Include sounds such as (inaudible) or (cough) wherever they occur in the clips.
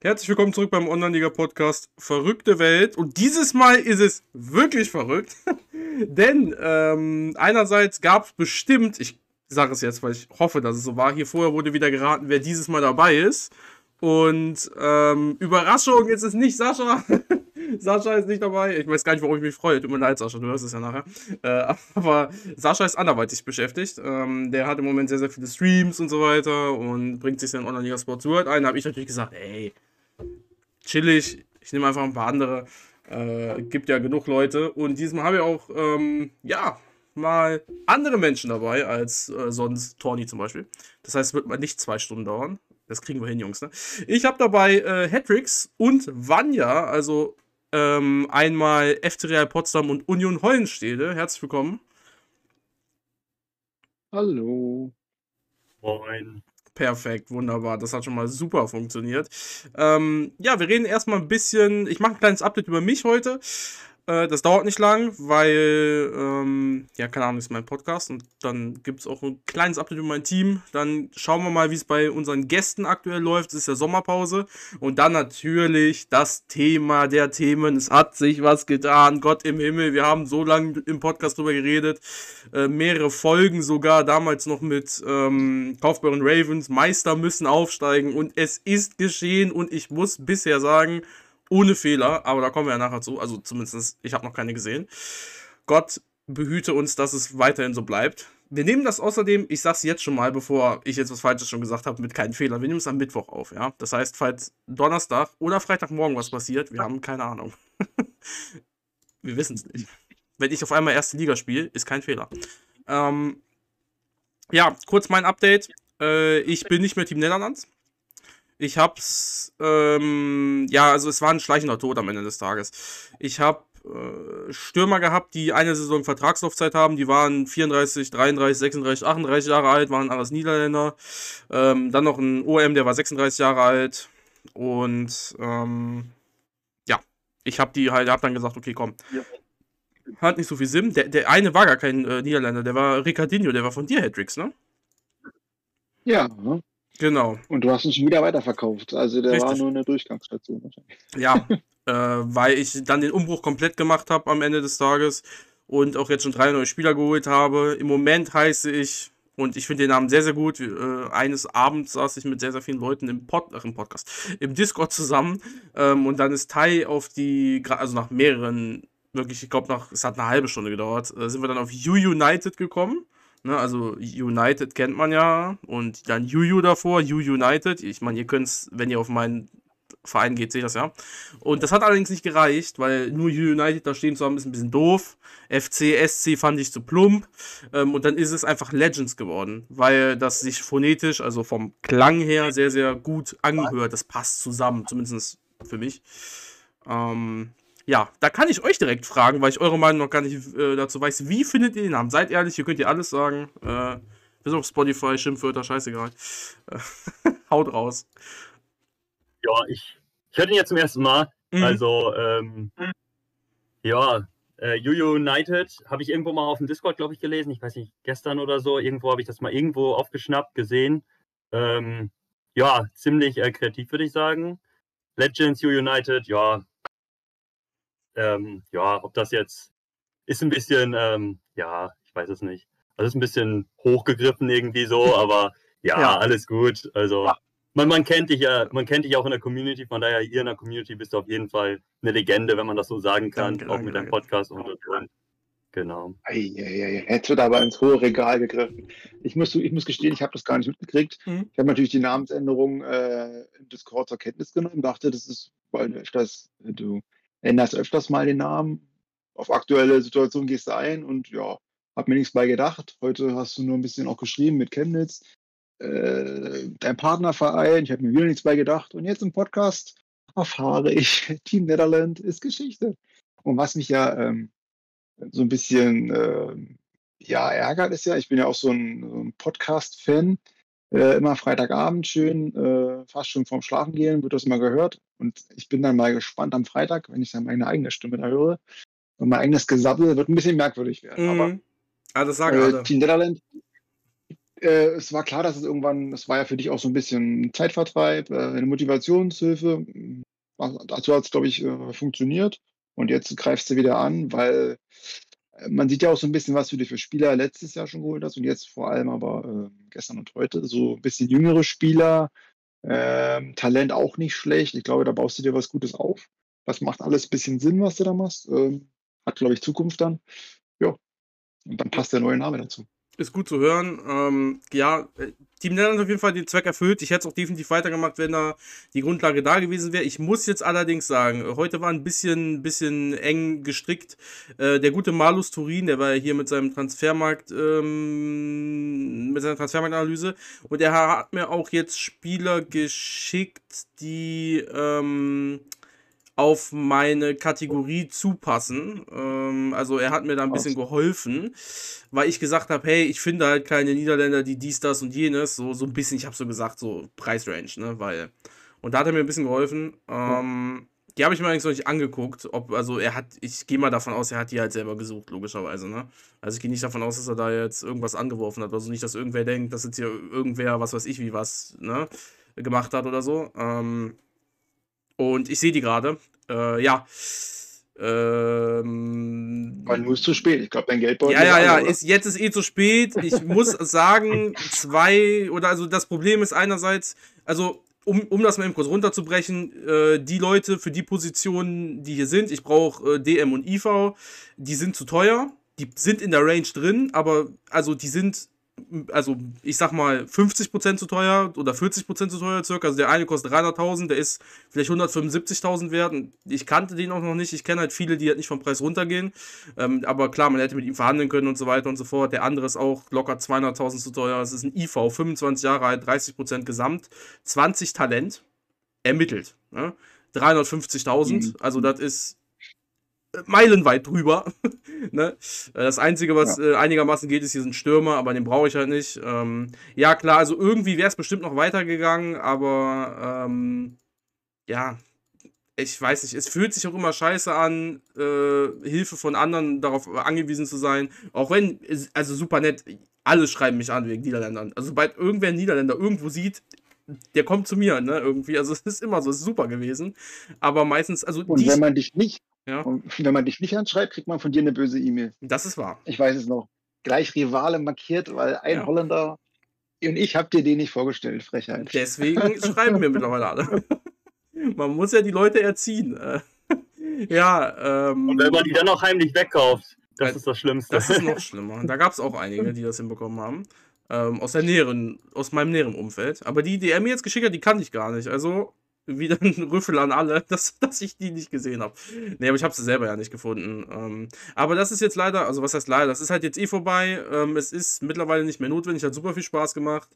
Herzlich willkommen zurück beim Online-Liga-Podcast Verrückte Welt. Und dieses Mal ist es wirklich verrückt. (laughs) Denn ähm, einerseits gab es bestimmt, ich sage es jetzt, weil ich hoffe, dass es so war, hier vorher wurde wieder geraten, wer dieses Mal dabei ist. Und ähm, Überraschung, jetzt ist nicht Sascha. (laughs) Sascha ist nicht dabei. Ich weiß gar nicht, warum ich mich freue. Tut mir leid, Sascha, du hörst es ja nachher. Äh, (laughs) aber Sascha ist anderweitig beschäftigt. Ähm, der hat im Moment sehr, sehr viele Streams und so weiter und bringt sich dann Online-Liga Sports World ein. Da habe ich natürlich gesagt, ey, chillig, ich nehme einfach ein paar andere. Äh, gibt ja genug Leute. Und diesmal habe ich auch, ähm, ja, mal andere Menschen dabei als äh, sonst Tony zum Beispiel. Das heißt, es wird mal nicht zwei Stunden dauern. Das kriegen wir hin, Jungs. Ne? Ich habe dabei äh, Hattricks und Vanya, also ähm, einmal FC Real Potsdam und Union Hollenstede. Herzlich willkommen. Hallo. Moin. Perfekt, wunderbar. Das hat schon mal super funktioniert. Ähm, ja, wir reden erstmal ein bisschen. Ich mache ein kleines Update über mich heute. Äh, das dauert nicht lang, weil, ähm, ja, keine Ahnung, ist mein Podcast und dann gibt es auch ein kleines Update über mein Team. Dann schauen wir mal, wie es bei unseren Gästen aktuell läuft. Es ist ja Sommerpause. Und dann natürlich das Thema der Themen. Es hat sich was getan. Gott im Himmel, wir haben so lange im Podcast drüber geredet. Äh, mehrere Folgen sogar, damals noch mit ähm, Kaufbeuren Ravens. Meister müssen aufsteigen und es ist geschehen und ich muss bisher sagen, ohne Fehler, aber da kommen wir ja nachher zu. Also zumindest, ich habe noch keine gesehen. Gott behüte uns, dass es weiterhin so bleibt. Wir nehmen das außerdem, ich sag's jetzt schon mal, bevor ich jetzt was Falsches schon gesagt habe, mit keinen Fehlern. Wir nehmen es am Mittwoch auf, ja. Das heißt, falls Donnerstag oder Freitagmorgen was passiert, wir haben keine Ahnung. (laughs) wir wissen es nicht. Wenn ich auf einmal erste Liga spiele, ist kein Fehler. Ähm, ja, kurz mein Update. Äh, ich bin nicht mehr Team Netherlands. Ich hab's, ähm, ja, also es war ein schleichender Tod am Ende des Tages. Ich hab äh, Stürmer gehabt, die eine Saison Vertragslaufzeit haben. Die waren 34, 33, 36, 38 Jahre alt, waren alles Niederländer. Ähm, dann noch ein OM, der war 36 Jahre alt. Und ähm, ja, ich habe die halt, hab dann gesagt, okay, komm. Ja. Hat nicht so viel Sinn. Der, der eine war gar kein äh, Niederländer, der war Ricardinho, der war von dir, Hedrix, ne? Ja, ne? Genau. Und du hast ihn schon wieder weiterverkauft. Also der Richtig. war nur eine Durchgangsstation wahrscheinlich. Ja, (laughs) äh, weil ich dann den Umbruch komplett gemacht habe am Ende des Tages und auch jetzt schon drei neue Spieler geholt habe. Im Moment heiße ich, und ich finde den Namen sehr, sehr gut, äh, eines Abends saß ich mit sehr, sehr vielen Leuten im, Pod, ach, im Podcast, im Discord zusammen ähm, und dann ist Tai auf die, also nach mehreren, wirklich, ich glaube, es hat eine halbe Stunde gedauert, äh, sind wir dann auf U United gekommen. Ne, also United kennt man ja und dann UU davor, U United. Ich meine, ihr könnt es, wenn ihr auf meinen Verein geht, seht das ja. Und das hat allerdings nicht gereicht, weil nur U United da stehen zu haben, ist ein bisschen doof. FC, SC fand ich zu plump. Ähm, und dann ist es einfach Legends geworden, weil das sich phonetisch, also vom Klang her, sehr, sehr gut angehört. Das passt zusammen, zumindest für mich. Ähm, ja, da kann ich euch direkt fragen, weil ich eure Meinung noch gar nicht äh, dazu weiß. Wie findet ihr den Namen? Seid ehrlich, hier könnt ihr alles sagen. Äh, bis auf Spotify, Schimpfwörter, scheißegal. (laughs) Haut raus. Ja, ich, ich höre den jetzt zum ersten Mal. Mhm. Also, ähm, ja, äh, United habe ich irgendwo mal auf dem Discord, glaube ich, gelesen. Ich weiß nicht, gestern oder so. Irgendwo habe ich das mal irgendwo aufgeschnappt, gesehen. Ähm, ja, ziemlich äh, kreativ, würde ich sagen. Legends U United, ja, ähm, ja, ob das jetzt ist ein bisschen, ähm, ja, ich weiß es nicht. Also ist ein bisschen hochgegriffen irgendwie so, (laughs) aber ja, ja. alles gut. Also man, man kennt dich ja, man kennt dich auch in der Community, von daher hier in der Community bist du auf jeden Fall eine Legende, wenn man das so sagen kann, danke, auch mit deinem Podcast und, und, und. Genau. Eieiei, jetzt wird aber ins hohe Regal gegriffen. Ich muss, ich muss gestehen, ich habe das gar nicht mitgekriegt. Mhm. Ich habe natürlich die Namensänderung äh, im Discord zur Kenntnis genommen, dachte, das ist, weil ich das, du änderst öfters mal den Namen. Auf aktuelle Situation gehst du ein und ja, hab mir nichts bei gedacht. Heute hast du nur ein bisschen auch geschrieben mit Chemnitz, äh, dein Partnerverein. Ich habe mir wieder nichts bei gedacht. Und jetzt im Podcast erfahre ich, (laughs) Team Netherland ist Geschichte. Und was mich ja ähm, so ein bisschen äh, ja, ärgert, ist ja, ich bin ja auch so ein, so ein Podcast-Fan. Äh, immer Freitagabend schön, äh, fast schon vorm Schlafen gehen, wird das mal gehört. Und ich bin dann mal gespannt am Freitag, wenn ich dann meine eigene Stimme da höre. Und mein eigenes Gesabbel wird ein bisschen merkwürdig werden. Mhm. Aber ah, das sagen äh. Team Netherland, äh, es war klar, dass es irgendwann, es war ja für dich auch so ein bisschen Zeitvertreib, äh, eine Motivationshilfe. Dazu hat es, glaube ich, funktioniert. Und jetzt greifst du wieder an, weil man sieht ja auch so ein bisschen, was du dir für Spieler letztes Jahr schon geholt hast und jetzt vor allem aber äh, gestern und heute so ein bisschen jüngere Spieler. Ähm, Talent auch nicht schlecht. Ich glaube, da baust du dir was Gutes auf. Das macht alles ein bisschen Sinn, was du da machst. Ähm, hat, glaube ich, Zukunft dann. Ja. Und dann passt der neue Name dazu. Ist gut zu hören. Ähm, ja, äh, Team Netherlands auf jeden Fall den Zweck erfüllt. Ich hätte es auch definitiv weitergemacht, wenn da die Grundlage da gewesen wäre. Ich muss jetzt allerdings sagen, heute war ein bisschen, bisschen eng gestrickt. Äh, der gute Malus Turin, der war ja hier mit seinem Transfermarkt, ähm, mit seiner Transfermarktanalyse. Und er hat mir auch jetzt Spieler geschickt, die, ähm, auf meine Kategorie zupassen. Ähm, also er hat mir da ein bisschen geholfen, weil ich gesagt habe, hey, ich finde halt keine Niederländer, die dies, das und jenes. So, so ein bisschen, ich habe so gesagt, so Preisrange, ne? Weil. Und da hat er mir ein bisschen geholfen. Ähm, die habe ich mir eigentlich noch nicht angeguckt. Ob, also er hat, ich gehe mal davon aus, er hat die halt selber gesucht, logischerweise, ne? Also ich gehe nicht davon aus, dass er da jetzt irgendwas angeworfen hat. Also nicht, dass irgendwer denkt, dass jetzt hier irgendwer, was weiß ich, wie was, ne, gemacht hat oder so. Ähm, und ich sehe die gerade. Äh, ja. Ähm, Man muss zu spät. Ich glaube, dein Geldbeutel. Ja, ja, ja. Ist, jetzt ist eh zu spät. Ich (laughs) muss sagen, zwei oder also das Problem ist einerseits, also um, um das mal eben kurz runterzubrechen, äh, die Leute für die Positionen, die hier sind, ich brauche äh, DM und IV, die sind zu teuer. Die sind in der Range drin, aber also die sind also ich sag mal 50% zu teuer oder 40% zu teuer circa. Also der eine kostet 300.000, der ist vielleicht 175.000 wert. Ich kannte den auch noch nicht. Ich kenne halt viele, die halt nicht vom Preis runtergehen. Ähm, aber klar, man hätte mit ihm verhandeln können und so weiter und so fort. Der andere ist auch locker 200.000 zu teuer. Es ist ein IV, 25 Jahre alt, 30% Gesamt, 20 Talent, ermittelt. Ne? 350.000, mhm. also das ist meilenweit drüber. (laughs) ne? Das Einzige, was ja. äh, einigermaßen geht, ist hier sind Stürmer, aber den brauche ich halt nicht. Ähm, ja, klar, also irgendwie wäre es bestimmt noch weitergegangen, aber ähm, ja, ich weiß nicht, es fühlt sich auch immer scheiße an, äh, Hilfe von anderen darauf angewiesen zu sein. Auch wenn, also super nett, alle schreiben mich an wegen Niederländern. Also sobald irgendwer einen Niederländer irgendwo sieht, der kommt zu mir, ne, irgendwie. Also es ist immer so, es ist super gewesen. Aber meistens, also. Und wenn man dich nicht ja. Und wenn man dich nicht anschreibt, kriegt man von dir eine böse E-Mail. Das ist wahr. Ich weiß es noch. Gleich Rivale markiert, weil ein ja. Holländer und ich habe dir den nicht vorgestellt, Frechheit. Deswegen (laughs) schreiben wir mittlerweile alle. man muss ja die Leute erziehen. Äh, ja. Ähm, und wenn man die dann auch heimlich wegkauft, das ist das Schlimmste. Das ist noch (laughs) schlimmer. Da gab es auch einige, die das hinbekommen haben. Ähm, aus der näheren, aus meinem näheren Umfeld. Aber die, die er mir jetzt geschickt hat, die kannte ich gar nicht. Also wieder ein (laughs) Rüffel an alle, dass, dass ich die nicht gesehen habe. Nee, aber ich habe sie selber ja nicht gefunden. Ähm, aber das ist jetzt leider, also was heißt leider, das ist halt jetzt eh vorbei. Ähm, es ist mittlerweile nicht mehr notwendig, hat super viel Spaß gemacht.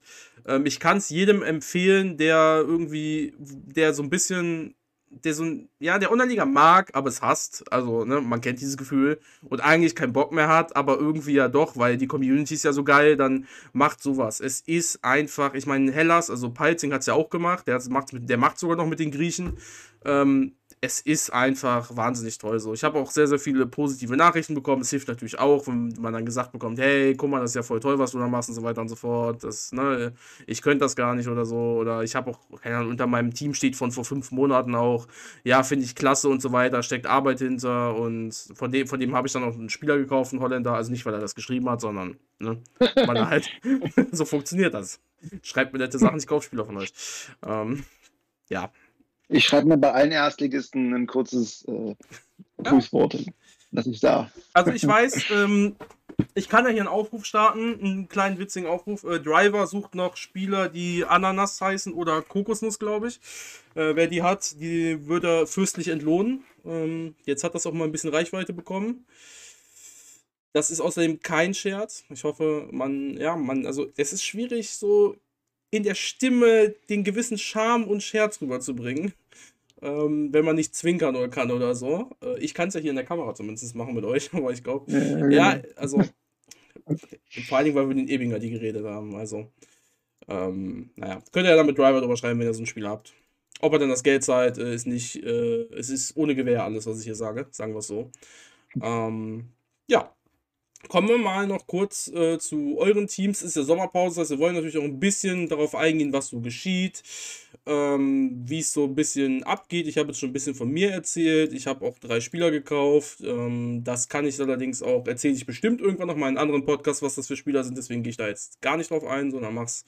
Ähm, ich kann es jedem empfehlen, der irgendwie, der so ein bisschen der so ein, ja, der Unterlieger mag, aber es hasst. Also, ne, man kennt dieses Gefühl und eigentlich keinen Bock mehr hat, aber irgendwie ja doch, weil die Community ist ja so geil, dann macht sowas. Es ist einfach, ich meine, Hellas, also Palzing hat es ja auch gemacht, der, macht, der macht sogar noch mit den Griechen. Ähm, es ist einfach wahnsinnig toll so. Ich habe auch sehr, sehr viele positive Nachrichten bekommen. Es hilft natürlich auch, wenn man dann gesagt bekommt, hey, guck mal, das ist ja voll toll, was du da machst und so weiter und so fort. Das, ne, ich könnte das gar nicht oder so. Oder ich habe auch, keine Ahnung, unter meinem Team steht von vor fünf Monaten auch, ja, finde ich klasse und so weiter, steckt Arbeit hinter und von dem, von dem habe ich dann auch einen Spieler gekauft, einen Holländer. Also nicht, weil er das geschrieben hat, sondern, ne, weil halt, (laughs) so funktioniert das. Schreibt mir nette Sachen, ich kaufe Spieler von euch. Ähm, ja. Ich schreibe mir bei allen Erstligisten ein kurzes äh, Grußwort, ja. dass ich da. Also ich weiß, ähm, ich kann ja hier einen Aufruf starten, einen kleinen witzigen Aufruf. Äh, Driver sucht noch Spieler, die Ananas heißen oder Kokosnuss, glaube ich. Äh, wer die hat, die würde er fürstlich entlohnen. Ähm, jetzt hat das auch mal ein bisschen Reichweite bekommen. Das ist außerdem kein Scherz. Ich hoffe, man, ja, man, also es ist schwierig, so in der Stimme den gewissen Charme und Scherz rüberzubringen ähm, wenn man nicht zwinkern oder kann oder so. Äh, ich kann es ja hier in der Kamera zumindest machen mit euch, (laughs) aber ich glaube, ja, ja, also vor allen Dingen, weil wir den Ebinger die geredet haben. Also, ähm, naja, könnt ihr ja dann mit Driver drüber schreiben, wenn ihr so ein Spiel habt. Ob er dann das Geld zahlt, äh, ist nicht, äh, es ist ohne Gewehr alles, was ich hier sage, sagen wir es so. Ähm, ja, Kommen wir mal noch kurz äh, zu euren Teams. Es ist ja Sommerpause, das heißt, wir wollen natürlich auch ein bisschen darauf eingehen, was so geschieht, ähm, wie es so ein bisschen abgeht. Ich habe jetzt schon ein bisschen von mir erzählt. Ich habe auch drei Spieler gekauft. Ähm, das kann ich allerdings auch, erzähle ich bestimmt irgendwann noch mal in anderen Podcasts, was das für Spieler sind. Deswegen gehe ich da jetzt gar nicht drauf ein, sondern mach's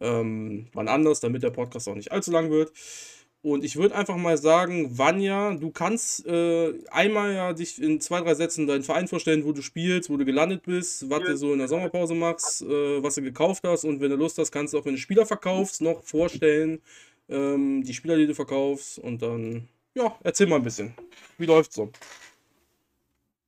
ähm, wann anders, damit der Podcast auch nicht allzu lang wird. Und ich würde einfach mal sagen, Vanja, du kannst äh, einmal ja dich in zwei, drei Sätzen deinen Verein vorstellen, wo du spielst, wo du gelandet bist, was du so in der Sommerpause machst, äh, was du gekauft hast und wenn du Lust hast, kannst du auch, wenn du Spieler verkaufst, noch vorstellen, ähm, die Spieler, die du verkaufst und dann, ja, erzähl mal ein bisschen. Wie läuft's so?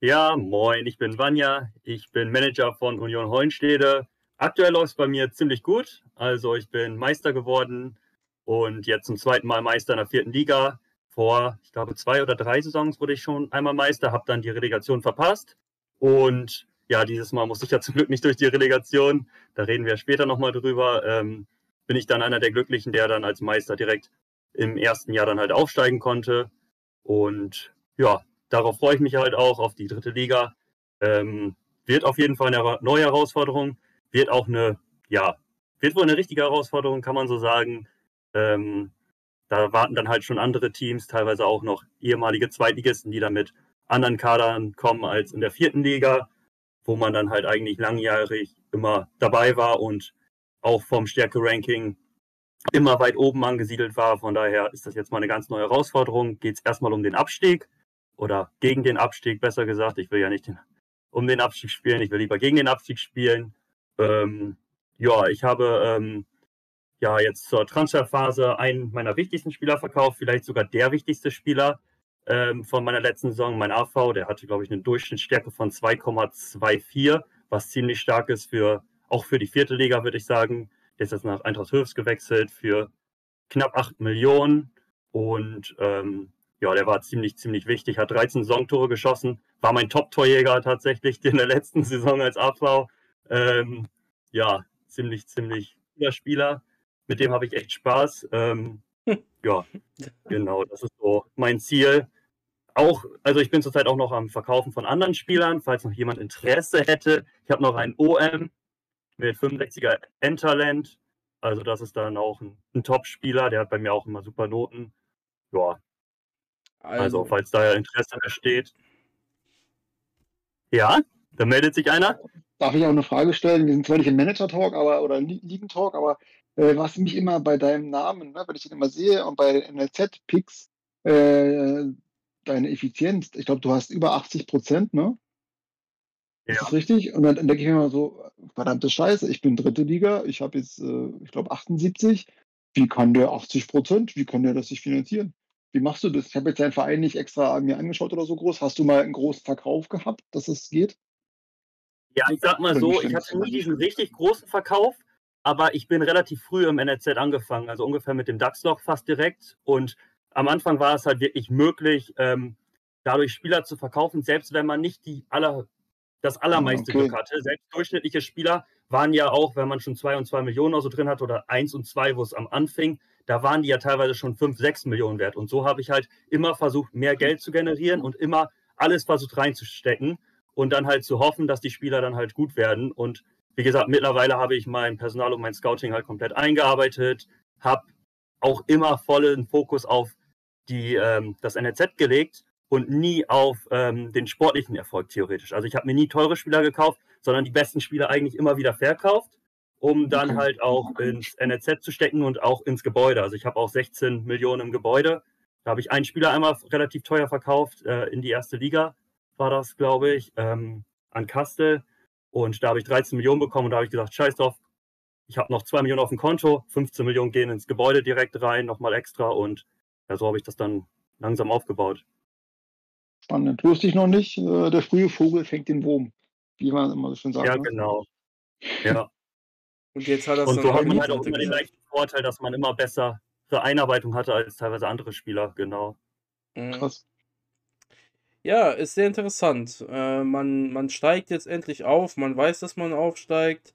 Ja, moin, ich bin Vanja, ich bin Manager von Union Hohenstede. Aktuell läuft es bei mir ziemlich gut, also ich bin Meister geworden und jetzt zum zweiten Mal Meister in der vierten Liga. Vor, ich glaube, zwei oder drei Saisons wurde ich schon einmal Meister, habe dann die Relegation verpasst. Und ja, dieses Mal musste ich ja (laughs) zum Glück nicht durch die Relegation. Da reden wir später nochmal drüber. Ähm, bin ich dann einer der Glücklichen, der dann als Meister direkt im ersten Jahr dann halt aufsteigen konnte. Und ja, darauf freue ich mich halt auch, auf die dritte Liga. Ähm, wird auf jeden Fall eine neue Herausforderung, wird auch eine, ja, wird wohl eine richtige Herausforderung, kann man so sagen. Ähm, da warten dann halt schon andere Teams, teilweise auch noch ehemalige Zweitligisten, die dann mit anderen Kadern kommen als in der vierten Liga, wo man dann halt eigentlich langjährig immer dabei war und auch vom Stärke-Ranking immer weit oben angesiedelt war. Von daher ist das jetzt mal eine ganz neue Herausforderung. Geht es erstmal um den Abstieg oder gegen den Abstieg, besser gesagt. Ich will ja nicht den, um den Abstieg spielen, ich will lieber gegen den Abstieg spielen. Ähm, ja, ich habe ähm, ja jetzt zur Transferphase einen meiner wichtigsten Spieler verkauft, vielleicht sogar der wichtigste Spieler ähm, von meiner letzten Saison, mein AV. Der hatte, glaube ich, eine Durchschnittsstärke von 2,24, was ziemlich stark ist für auch für die vierte Liga, würde ich sagen. Der ist jetzt nach Eintracht Höfs gewechselt für knapp 8 Millionen und ähm, ja, der war ziemlich, ziemlich wichtig, hat 13 Saisontore geschossen, war mein Top-Torjäger tatsächlich in der letzten (laughs) Saison als AV. Ähm, ja, ziemlich, ziemlich guter Spieler mit dem habe ich echt Spaß. Ähm, (laughs) ja, genau, das ist so mein Ziel. Auch, also ich bin zurzeit auch noch am Verkaufen von anderen Spielern, falls noch jemand Interesse hätte. Ich habe noch einen OM mit 65er Endtalent. Also das ist dann auch ein, ein Top-Spieler, der hat bei mir auch immer super Noten. Ja. Also, also falls da Interesse besteht. Ja, da meldet sich einer. Darf ich auch eine Frage stellen? Wir sind zwar nicht im Manager-Talk aber, oder Ligen-Talk, aber äh, was mich immer bei deinem Namen, ne, wenn ich den immer sehe und bei NLZ-Picks, äh, deine Effizienz, ich glaube, du hast über 80 Prozent, ne? Ja. Ist das richtig? Und dann, dann denke ich mir immer so, verdammte Scheiße, ich bin dritte Liga, ich habe jetzt, äh, ich glaube, 78. Wie kann der 80 Prozent, wie kann der das sich finanzieren? Wie machst du das? Ich habe jetzt deinen Verein nicht extra mir angeschaut oder so groß. Hast du mal einen großen Verkauf gehabt, dass es geht? Ja, ich sag mal so, ich hatte nie diesen richtig großen Verkauf, aber ich bin relativ früh im NLZ angefangen, also ungefähr mit dem DAX-Log fast direkt. Und am Anfang war es halt wirklich möglich, ähm, dadurch Spieler zu verkaufen, selbst wenn man nicht die aller, das allermeiste okay. Glück hatte. Selbst durchschnittliche Spieler waren ja auch, wenn man schon zwei und zwei Millionen oder so drin hat oder eins und zwei, wo es am Anfing, da waren die ja teilweise schon fünf, sechs Millionen wert. Und so habe ich halt immer versucht, mehr Geld zu generieren und immer alles versucht reinzustecken und dann halt zu hoffen, dass die Spieler dann halt gut werden. Und wie gesagt, mittlerweile habe ich mein Personal und mein Scouting halt komplett eingearbeitet, habe auch immer vollen Fokus auf die, ähm, das NRZ gelegt und nie auf ähm, den sportlichen Erfolg theoretisch. Also ich habe mir nie teure Spieler gekauft, sondern die besten Spieler eigentlich immer wieder verkauft, um dann halt auch ins NRZ zu stecken und auch ins Gebäude. Also ich habe auch 16 Millionen im Gebäude. Da habe ich einen Spieler einmal relativ teuer verkauft äh, in die erste Liga, war das, glaube ich, ähm, an Kastel. Und da habe ich 13 Millionen bekommen und da habe ich gesagt, scheiß drauf, ich habe noch 2 Millionen auf dem Konto, 15 Millionen gehen ins Gebäude direkt rein, nochmal extra und ja, so habe ich das dann langsam aufgebaut. Spannend. Wusste ich noch nicht, äh, der frühe Vogel fängt den Wurm, wie man immer so schön sagt. Ja, ne? genau. Ja. (laughs) und jetzt hat das und so hat man halt auch immer den leichten Vorteil, dass man immer bessere Einarbeitung hatte als teilweise andere Spieler, genau. Mhm. Krass. Ja, ist sehr interessant. Äh, man, man steigt jetzt endlich auf, man weiß, dass man aufsteigt.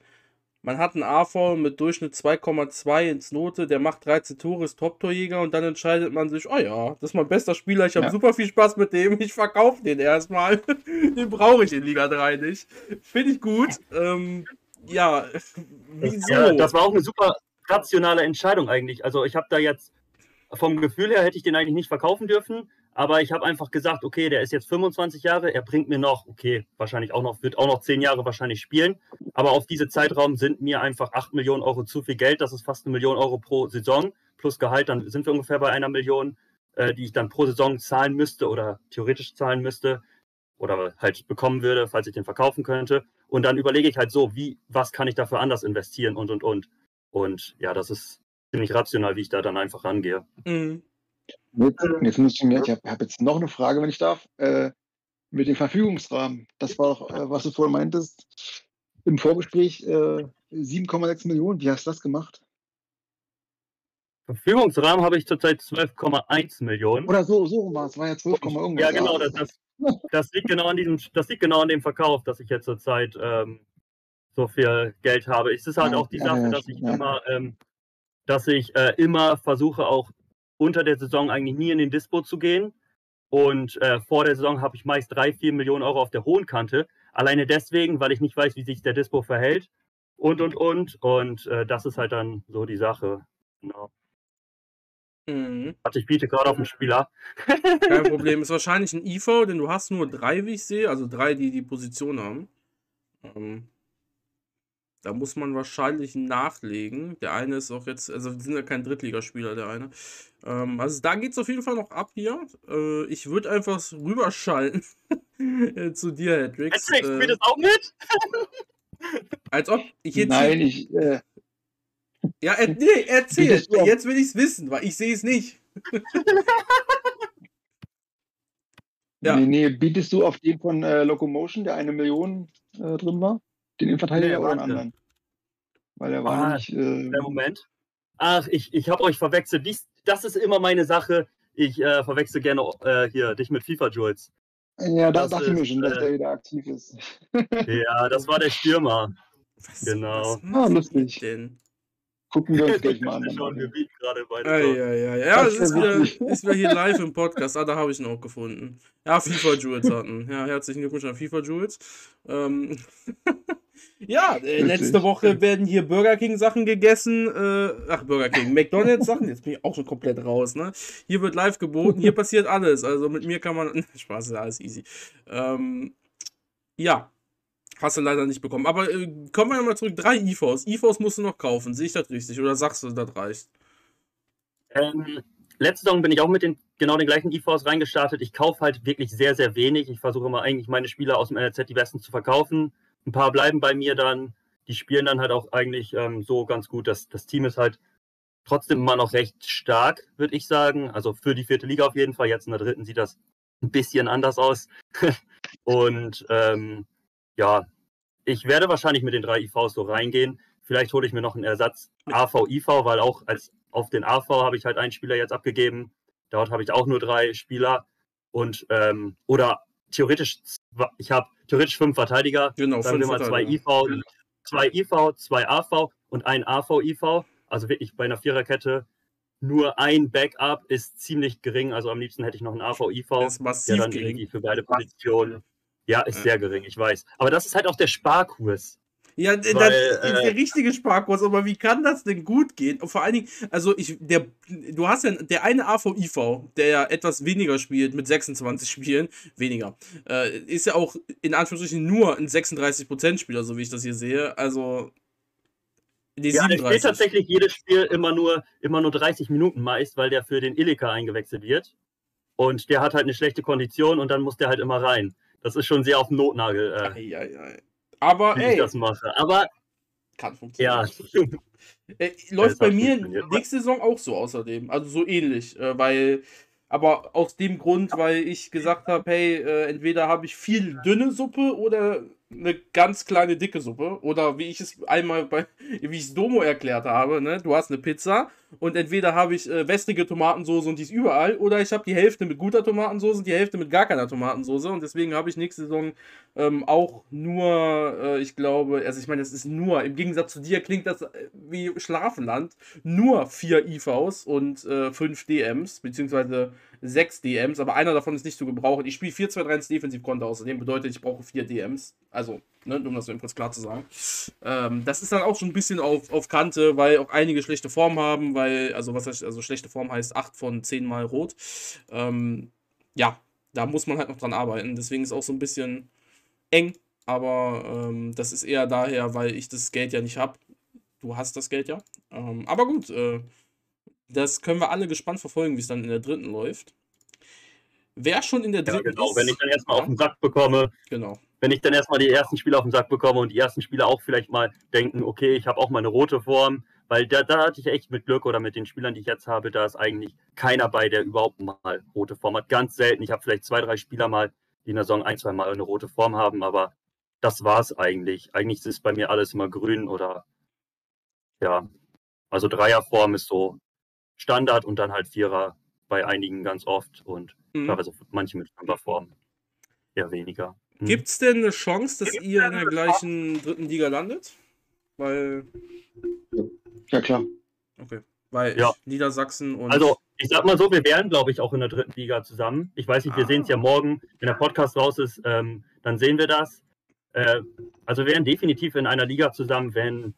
man hat einen AV mit Durchschnitt 2,2 ins Note, der macht 13 Tore, ist Top-Torjäger und dann entscheidet man sich, oh ja, das ist mein bester Spieler, ich habe ja. super viel Spaß mit dem, ich verkaufe den erstmal. (laughs) den brauche ich in Liga 3 nicht. Finde ich gut. Ähm, ja, wieso? Ja, das war auch eine super rationale Entscheidung eigentlich. Also ich habe da jetzt vom Gefühl her hätte ich den eigentlich nicht verkaufen dürfen, aber ich habe einfach gesagt, okay, der ist jetzt 25 Jahre, er bringt mir noch, okay, wahrscheinlich auch noch, wird auch noch 10 Jahre wahrscheinlich spielen, aber auf diese Zeitraum sind mir einfach 8 Millionen Euro zu viel Geld, das ist fast eine Million Euro pro Saison, plus Gehalt, dann sind wir ungefähr bei einer Million, äh, die ich dann pro Saison zahlen müsste oder theoretisch zahlen müsste oder halt bekommen würde, falls ich den verkaufen könnte. Und dann überlege ich halt so, wie, was kann ich dafür anders investieren und und und. Und ja, das ist ziemlich rational, wie ich da dann einfach rangehe. Mhm. Jetzt, jetzt muss ich mir, ich habe hab jetzt noch eine Frage, wenn ich darf, äh, mit dem Verfügungsrahmen. Das war auch, äh, was du vorhin meintest, im Vorgespräch äh, 7,6 Millionen. Wie hast du das gemacht? Verfügungsrahmen habe ich zurzeit 12,1 Millionen. Oder so, so war es, war ja 12, irgendwas. Ja, genau, das, das, das, liegt genau an diesem, das liegt genau an dem Verkauf, dass ich jetzt zurzeit ähm, so viel Geld habe. Es ist halt ja, auch die Sache, ja, dass ich immer ähm, dass ich äh, immer versuche, auch unter der Saison eigentlich nie in den Dispo zu gehen. Und äh, vor der Saison habe ich meist drei, vier Millionen Euro auf der hohen Kante. Alleine deswegen, weil ich nicht weiß, wie sich der Dispo verhält. Und, und, und. Und äh, das ist halt dann so die Sache. Genau. Mhm. Warte, ich biete gerade auf den Spieler. (laughs) Kein Problem. Ist wahrscheinlich ein IV, denn du hast nur drei, wie ich sehe. Also drei, die die Position haben. Ähm, da muss man wahrscheinlich nachlegen. Der eine ist auch jetzt, also sind ja kein Drittligaspieler, der eine. Ähm, also da geht es auf jeden Fall noch ab hier. Äh, ich würde einfach rüberschalten (laughs) zu dir, Hedrix. Hedrix, äh, spielt das auch mit? als ob ich jetzt. Nein, ich. Äh, ja, er, nee, erzähl. Jetzt will ich es wissen, weil ich sehe es nicht. (laughs) ja. Nee, nee, bietest du auf den von äh, Locomotion, der eine Million äh, drin war? Den Innenverteidiger nee, oder einen anderen? Weil er war ah, nicht. Äh, der Moment. Ach, ich, ich habe euch verwechselt. Dies, das ist immer meine Sache. Ich äh, verwechsel gerne äh, hier dich mit FIFA Jules. Ja, da dachte ich mir schon, dass äh, der wieder aktiv ist. ja, das war der Stürmer. Was, genau. Was ah, lustig. Denn? Gucken wir uns (laughs) gleich mal an. Schon, wir bieten gerade beide. Ah, ja, ja, ja. Ja, es ist wieder, (laughs) ist wieder hier (laughs) live im Podcast. Ah, da habe ich ihn auch gefunden. Ja, FIFA Jules hatten. Ja, herzlichen Glückwunsch an FIFA Jules. Ähm, Ja, äh, letzte Woche werden hier Burger King Sachen gegessen. Äh, ach, Burger King, McDonalds Sachen. Jetzt bin ich auch schon komplett raus, ne? Hier wird live geboten, hier passiert alles. Also mit mir kann man. Spaß, ist alles easy. Ähm, ja, hast du leider nicht bekommen. Aber äh, kommen wir mal zurück. Drei IVs. IVs musst du noch kaufen. Sehe ich das richtig? Oder sagst du, das reicht? Ähm, letzte Saison bin ich auch mit den genau den gleichen IVs reingestartet. Ich kaufe halt wirklich sehr, sehr wenig. Ich versuche immer eigentlich meine Spieler aus dem NLZ die besten zu verkaufen. Ein paar bleiben bei mir dann. Die spielen dann halt auch eigentlich ähm, so ganz gut. Das, das Team ist halt trotzdem immer noch recht stark, würde ich sagen. Also für die vierte Liga auf jeden Fall. Jetzt in der dritten sieht das ein bisschen anders aus. (laughs) und ähm, ja, ich werde wahrscheinlich mit den drei IVs so reingehen. Vielleicht hole ich mir noch einen Ersatz AV-IV, weil auch als auf den AV habe ich halt einen Spieler jetzt abgegeben. Dort habe ich auch nur drei Spieler. Und ähm, oder theoretisch, ich habe theoretisch fünf Verteidiger. Genau, sagen wir mal zwei IV, zwei IV, zwei AV und ein AV-IV. Also wirklich bei einer Viererkette nur ein Backup ist ziemlich gering. Also am liebsten hätte ich noch einen AV-IV, der dann gering. irgendwie für beide Positionen. Ja, ist sehr gering, ich weiß. Aber das ist halt auch der Sparkurs. Ja, Weil, das ist äh, der richtige Sparkurs, aber wie kann das denn gut gehen? Und vor allen Dingen, also ich, der, du hast ja der eine AVIV, der ja etwas weniger spielt, mit 26 Spielen, weniger, äh, ist ja auch in Anführungsstrichen nur ein 36%-Spieler, so wie ich das hier sehe. Also. Die ja, 37. der spielt tatsächlich jedes Spiel immer nur, immer nur 30 Minuten meist, weil der für den Ilika eingewechselt wird. Und der hat halt eine schlechte Kondition und dann muss der halt immer rein. Das ist schon sehr auf dem Notnagel. Äh. Ei, ei, ei. Aber wie ey, ich das mache. Aber kann funktionieren. Ja. (laughs) äh, läuft bei mir nächste Saison auch so außerdem. Also so ähnlich. Äh, weil, aber aus dem Grund, weil ich gesagt habe, hey, äh, entweder habe ich viel dünne Suppe oder eine ganz kleine dicke Suppe. Oder wie ich es einmal bei, wie ich es Domo erklärt habe, ne? Du hast eine Pizza und entweder habe ich äh, wässrige Tomatensoße und die ist überall, oder ich habe die Hälfte mit guter Tomatensoße und die Hälfte mit gar keiner Tomatensoße. Und deswegen habe ich nächste Saison ähm, auch nur, äh, ich glaube, also ich meine, das ist nur, im Gegensatz zu dir klingt das äh, wie Schlafenland, nur vier IVs und äh, fünf DMs, beziehungsweise sechs DMs, aber einer davon ist nicht zu gebrauchen. Ich spiele 4-2-3 Defensivkonto außerdem bedeutet, ich brauche vier DMs. Also, ne, um das so kurz klar zu sagen. Ähm, das ist dann auch schon ein bisschen auf, auf Kante, weil auch einige schlechte Form haben, weil, also was heißt, also schlechte Form heißt 8 von 10 Mal rot. Ähm, ja, da muss man halt noch dran arbeiten. Deswegen ist auch so ein bisschen eng, aber ähm, das ist eher daher, weil ich das Geld ja nicht habe. Du hast das Geld ja. Ähm, aber gut, äh, das können wir alle gespannt verfolgen, wie es dann in der dritten läuft. Wer schon in der dritten ja, genau. Ist, wenn ich dann erstmal ja. auf den Sack bekomme, genau. Wenn ich dann erstmal die ersten Spiele auf den Sack bekomme und die ersten Spieler auch vielleicht mal denken, okay, ich habe auch mal eine rote Form, weil da, da hatte ich echt mit Glück oder mit den Spielern, die ich jetzt habe, da ist eigentlich keiner bei, der überhaupt mal rote Form hat. Ganz selten. Ich habe vielleicht zwei, drei Spieler mal, die in der Saison ein, zwei Mal eine rote Form haben, aber das war es eigentlich. Eigentlich ist bei mir alles immer grün oder ja. Also Dreierform ist so Standard und dann halt Vierer bei einigen ganz oft und mhm. teilweise manche mit Fünferform eher weniger. Mhm. Gibt es denn eine Chance, dass ihr in der gleichen dritten Liga landet? Weil. Ja, klar. Okay. Weil ja. Niedersachsen und. Also, ich sag mal so, wir wären, glaube ich, auch in der dritten Liga zusammen. Ich weiß nicht, wir ah. sehen es ja morgen, wenn der Podcast raus ist, ähm, dann sehen wir das. Äh, also, wir wären definitiv in einer Liga zusammen, wenn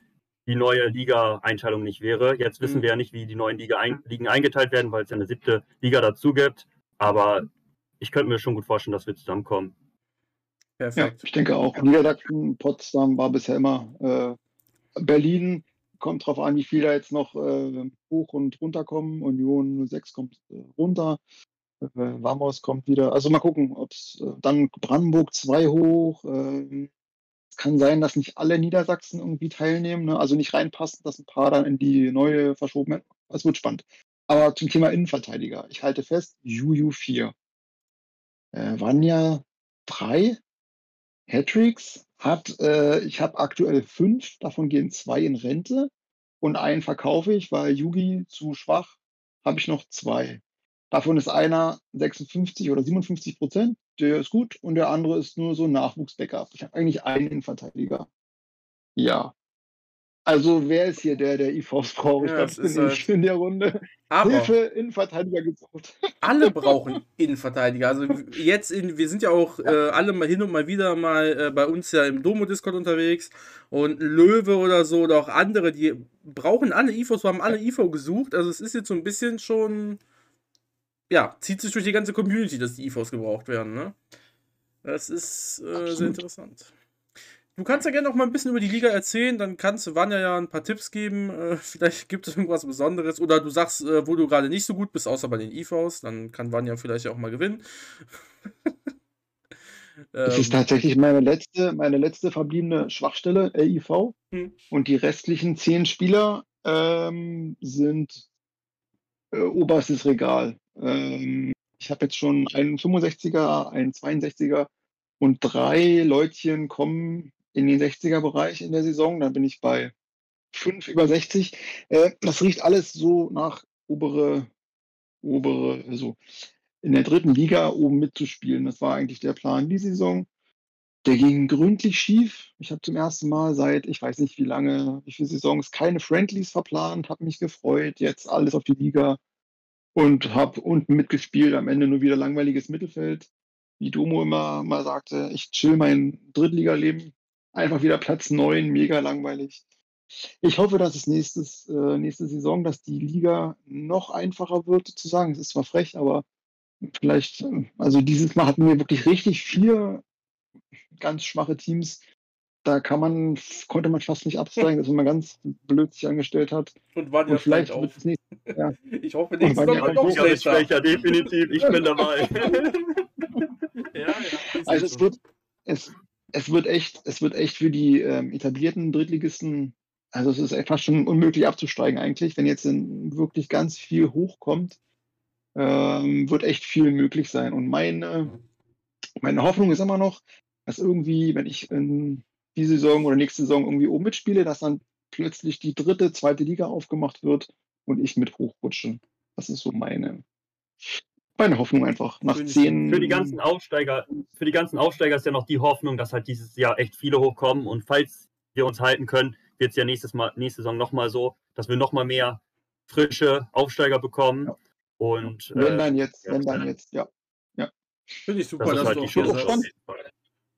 die neue Liga-Einteilung nicht wäre. Jetzt wissen mhm. wir ja nicht, wie die neuen Liga ein Ligen eingeteilt werden, weil es ja eine siebte Liga dazu gibt. Aber ich könnte mir schon gut vorstellen, dass wir zusammenkommen. Perfekt. Ja, ich denke auch. Niedersachsen, Potsdam war bisher immer äh, Berlin. Kommt drauf an, wie viel da jetzt noch äh, hoch und runter kommen. Union 06 kommt äh, runter. Äh, Vamos kommt wieder. Also mal gucken, ob es äh, dann Brandenburg 2 hoch. Ähm, kann sein, dass nicht alle Niedersachsen irgendwie teilnehmen, ne? also nicht reinpassen, dass ein paar dann in die neue verschoben werden. Es wird spannend. Aber zum Thema Innenverteidiger. Ich halte fest, Juju 4. Äh, Vanya 3. Hattricks hat, äh, ich habe aktuell fünf, davon gehen zwei in Rente und einen verkaufe ich, weil Yugi zu schwach, habe ich noch zwei. Davon ist einer 56 oder 57 Prozent, der ist gut, und der andere ist nur so ein Nachwuchs-Backup. Ich habe eigentlich einen Innenverteidiger. Ja. Also wer ist hier der, der IVs braucht? Ich ja, glaube, bin halt ich in der Runde. Aber Hilfe, Innenverteidiger gesucht. (laughs) Alle brauchen Innenverteidiger. Also jetzt, in, wir sind ja auch. Äh, alle mal hin und mal wieder mal äh, bei uns ja im Domo-Discord unterwegs und Löwe oder so oder auch andere, die brauchen alle IVs, wir haben alle IVO gesucht. Also es ist jetzt so ein bisschen schon ja, zieht sich durch die ganze Community, dass die EVs gebraucht werden. Ne? Das ist äh, sehr interessant. Du kannst ja gerne noch mal ein bisschen über die Liga erzählen, dann kannst du Vanja ja ein paar Tipps geben. Äh, (laughs) vielleicht gibt es irgendwas Besonderes. Oder du sagst, äh, wo du gerade nicht so gut bist, außer bei den EVs. Dann kann Vanja vielleicht auch mal gewinnen. (laughs) Das ist ähm. tatsächlich meine letzte, meine letzte verbliebene Schwachstelle, LIV. Hm. Und die restlichen zehn Spieler ähm, sind äh, oberstes Regal. Ähm, ich habe jetzt schon einen 65er, einen 62er und drei Leutchen kommen in den 60er-Bereich in der Saison. Dann bin ich bei fünf über 60. Äh, das riecht alles so nach obere, obere, also in der dritten Liga oben mitzuspielen. Das war eigentlich der Plan die Saison. Der ging gründlich schief. Ich habe zum ersten Mal seit, ich weiß nicht wie lange, wie viele Saisons, keine Friendlies verplant, habe mich gefreut, jetzt alles auf die Liga und habe unten mitgespielt, am Ende nur wieder langweiliges Mittelfeld. Wie Domo immer mal sagte, ich chill mein Drittliga-Leben. Einfach wieder Platz 9, mega langweilig. Ich hoffe, dass es nächstes, äh, nächste Saison, dass die Liga noch einfacher wird, zu sagen. Es ist zwar frech, aber vielleicht, äh, also dieses Mal hatten wir wirklich richtig vier ganz schwache Teams, da kann man, konnte man fast nicht absteigen, (laughs) dass man ganz blöd sich angestellt hat. Und war ja vielleicht auch. Nicht, ja. (laughs) Ich hoffe, nächstes Mal wird noch schlechter. schlechter. Definitiv, ich bin dabei. ja, (laughs) ja, also es wird, es, es wird echt, es wird echt für die ähm, etablierten Drittligisten, also es ist fast schon unmöglich abzusteigen eigentlich, wenn jetzt wirklich ganz viel hochkommt, ähm, wird echt viel möglich sein. Und meine, meine Hoffnung ist immer noch, dass irgendwie, wenn ich in die Saison oder nächste Saison irgendwie oben mitspiele, dass dann plötzlich die dritte, zweite Liga aufgemacht wird und ich mit hochrutsche. Das ist so meine, meine Hoffnung einfach. Nach zehn. Für die ganzen Aufsteiger, für die ganzen Aufsteiger ist ja noch die Hoffnung, dass halt dieses Jahr echt viele hochkommen und falls wir uns halten können, wird es ja nächstes Mal, nächste Saison nochmal so, dass wir nochmal mehr frische Aufsteiger bekommen. Ja. Und, wenn äh, dann jetzt, wenn dann jetzt, ja. ja. Finde ich super, das dass halt du auch hier sagst,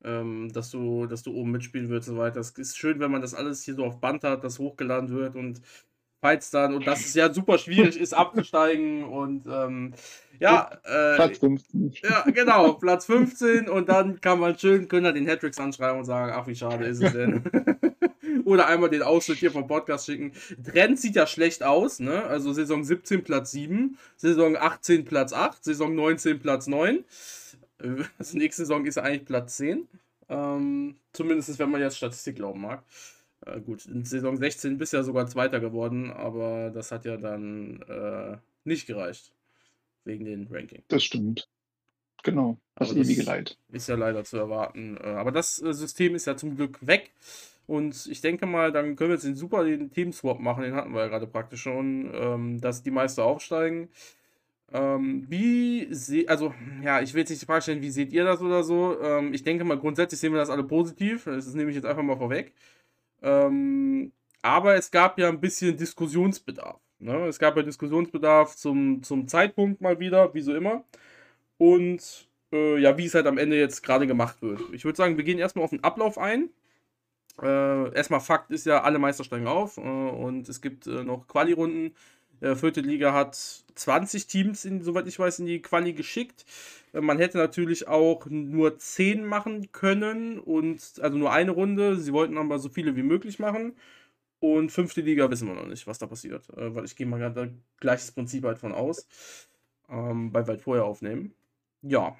ähm, dass, du, dass du oben mitspielen willst und so weiter. Es ist schön, wenn man das alles hier so auf Band hat, dass hochgeladen wird und falls dann, und dass es ja super schwierig ist, abzusteigen und ähm, ja, äh, Platz 15. Ja, genau, Platz 15 und dann kann man schön Könner den Hattricks anschreiben und sagen, ach wie schade ist es denn. (laughs) Oder einmal den Ausschnitt hier vom Podcast schicken. Trend sieht ja schlecht aus, ne? Also Saison 17 Platz 7, Saison 18 Platz 8, Saison 19 Platz 9. Also nächste Saison ist eigentlich Platz 10. Ähm, zumindest wenn man jetzt Statistik glauben mag. Äh, gut, in Saison 16 bist du ja sogar Zweiter geworden, aber das hat ja dann äh, nicht gereicht. Wegen den Ranking. Das stimmt. Genau, das aber ewige Leid. Ist ja leider zu erwarten. Äh, aber das äh, System ist ja zum Glück weg. Und ich denke mal, dann können wir jetzt den super den Teamswap machen, den hatten wir ja gerade praktisch schon, ähm, dass die Meister aufsteigen. Ähm, wie seht, also, ja, ich will jetzt nicht die Frage stellen, wie seht ihr das oder so? Ähm, ich denke mal, grundsätzlich sehen wir das alle positiv. Das nehme ich jetzt einfach mal vorweg. Ähm, aber es gab ja ein bisschen Diskussionsbedarf. Ne? Es gab ja Diskussionsbedarf zum, zum Zeitpunkt mal wieder, wie so immer. Und äh, ja, wie es halt am Ende jetzt gerade gemacht wird. Ich würde sagen, wir gehen erstmal auf den Ablauf ein. Äh, erstmal Fakt ist ja, alle Meister steigen auf äh, und es gibt äh, noch Quali-Runden. Äh, vierte Liga hat 20 Teams, in, soweit ich weiß, in die Quali geschickt. Man hätte natürlich auch nur 10 machen können und also nur eine Runde. Sie wollten aber so viele wie möglich machen. Und fünfte Liga wissen wir noch nicht, was da passiert. Äh, weil ich gehe mal gerade gleiches Prinzip halt von aus. Ähm, weil wir halt vorher aufnehmen. Ja.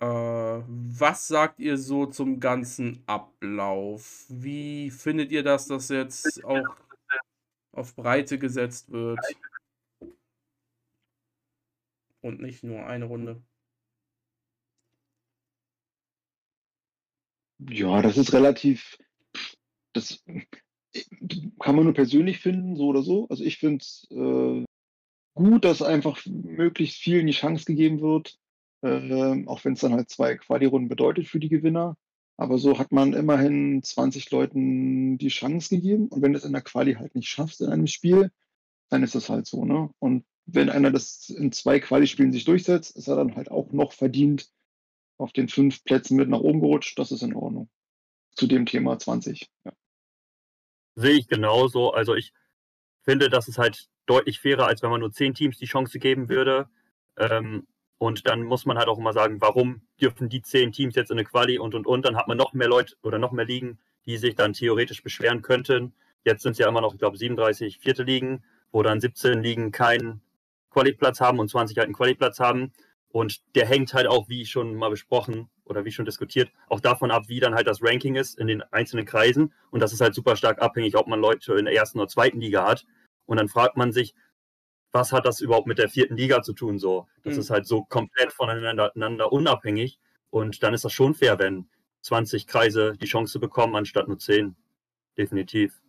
Äh, was sagt ihr so zum ganzen Ablauf? Wie findet ihr das, dass jetzt auch auf Breite gesetzt wird. Und nicht nur eine Runde. Ja, das ist relativ. Das kann man nur persönlich finden, so oder so. Also ich finde es äh, gut, dass einfach möglichst vielen die Chance gegeben wird, äh, auch wenn es dann halt zwei Quali-Runden bedeutet für die Gewinner. Aber so hat man immerhin 20 Leuten die Chance gegeben. Und wenn du es in der Quali halt nicht schaffst in einem Spiel, dann ist das halt so. Ne? Und wenn einer das in zwei Quali-Spielen sich durchsetzt, ist er dann halt auch noch verdient auf den fünf Plätzen mit nach oben gerutscht. Das ist in Ordnung. Zu dem Thema 20. Ja. Sehe ich genauso. Also ich finde, das ist halt deutlich fairer, als wenn man nur zehn Teams die Chance geben würde. Ähm, und dann muss man halt auch immer sagen, warum dürfen die zehn Teams jetzt in eine Quali und und und. Dann hat man noch mehr Leute oder noch mehr Ligen, die sich dann theoretisch beschweren könnten. Jetzt sind es ja immer noch, ich glaube, 37 vierte Ligen, wo dann 17 Ligen keinen Quali-Platz haben und 20 halt einen Quali-Platz haben. Und der hängt halt auch, wie schon mal besprochen oder wie schon diskutiert, auch davon ab, wie dann halt das Ranking ist in den einzelnen Kreisen. Und das ist halt super stark abhängig, ob man Leute in der ersten oder zweiten Liga hat. Und dann fragt man sich, was hat das überhaupt mit der vierten Liga zu tun? So, das mhm. ist halt so komplett voneinander unabhängig. Und dann ist das schon fair, wenn 20 Kreise die Chance bekommen, anstatt nur 10. Definitiv.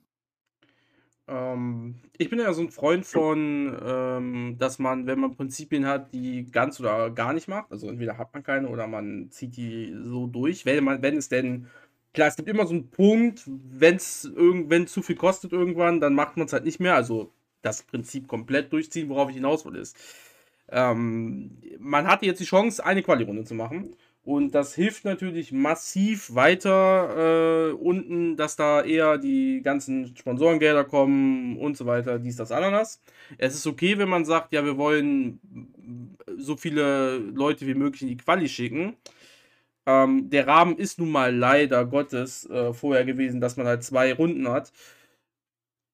Ähm, ich bin ja so ein Freund von, ähm, dass man, wenn man Prinzipien hat, die ganz oder gar nicht macht, also entweder hat man keine oder man zieht die so durch, wenn, man, wenn es denn, klar, es gibt immer so einen Punkt, wenn es wenn zu viel kostet irgendwann, dann macht man es halt nicht mehr, also das Prinzip komplett durchziehen, worauf ich hinaus will, ist. Ähm, man hatte jetzt die Chance, eine Quali-Runde zu machen. Und das hilft natürlich massiv weiter äh, unten, dass da eher die ganzen Sponsorengelder kommen und so weiter, dies, das, Ananas. Es ist okay, wenn man sagt, ja, wir wollen so viele Leute wie möglich in die Quali schicken. Ähm, der Rahmen ist nun mal leider Gottes äh, vorher gewesen, dass man halt zwei Runden hat.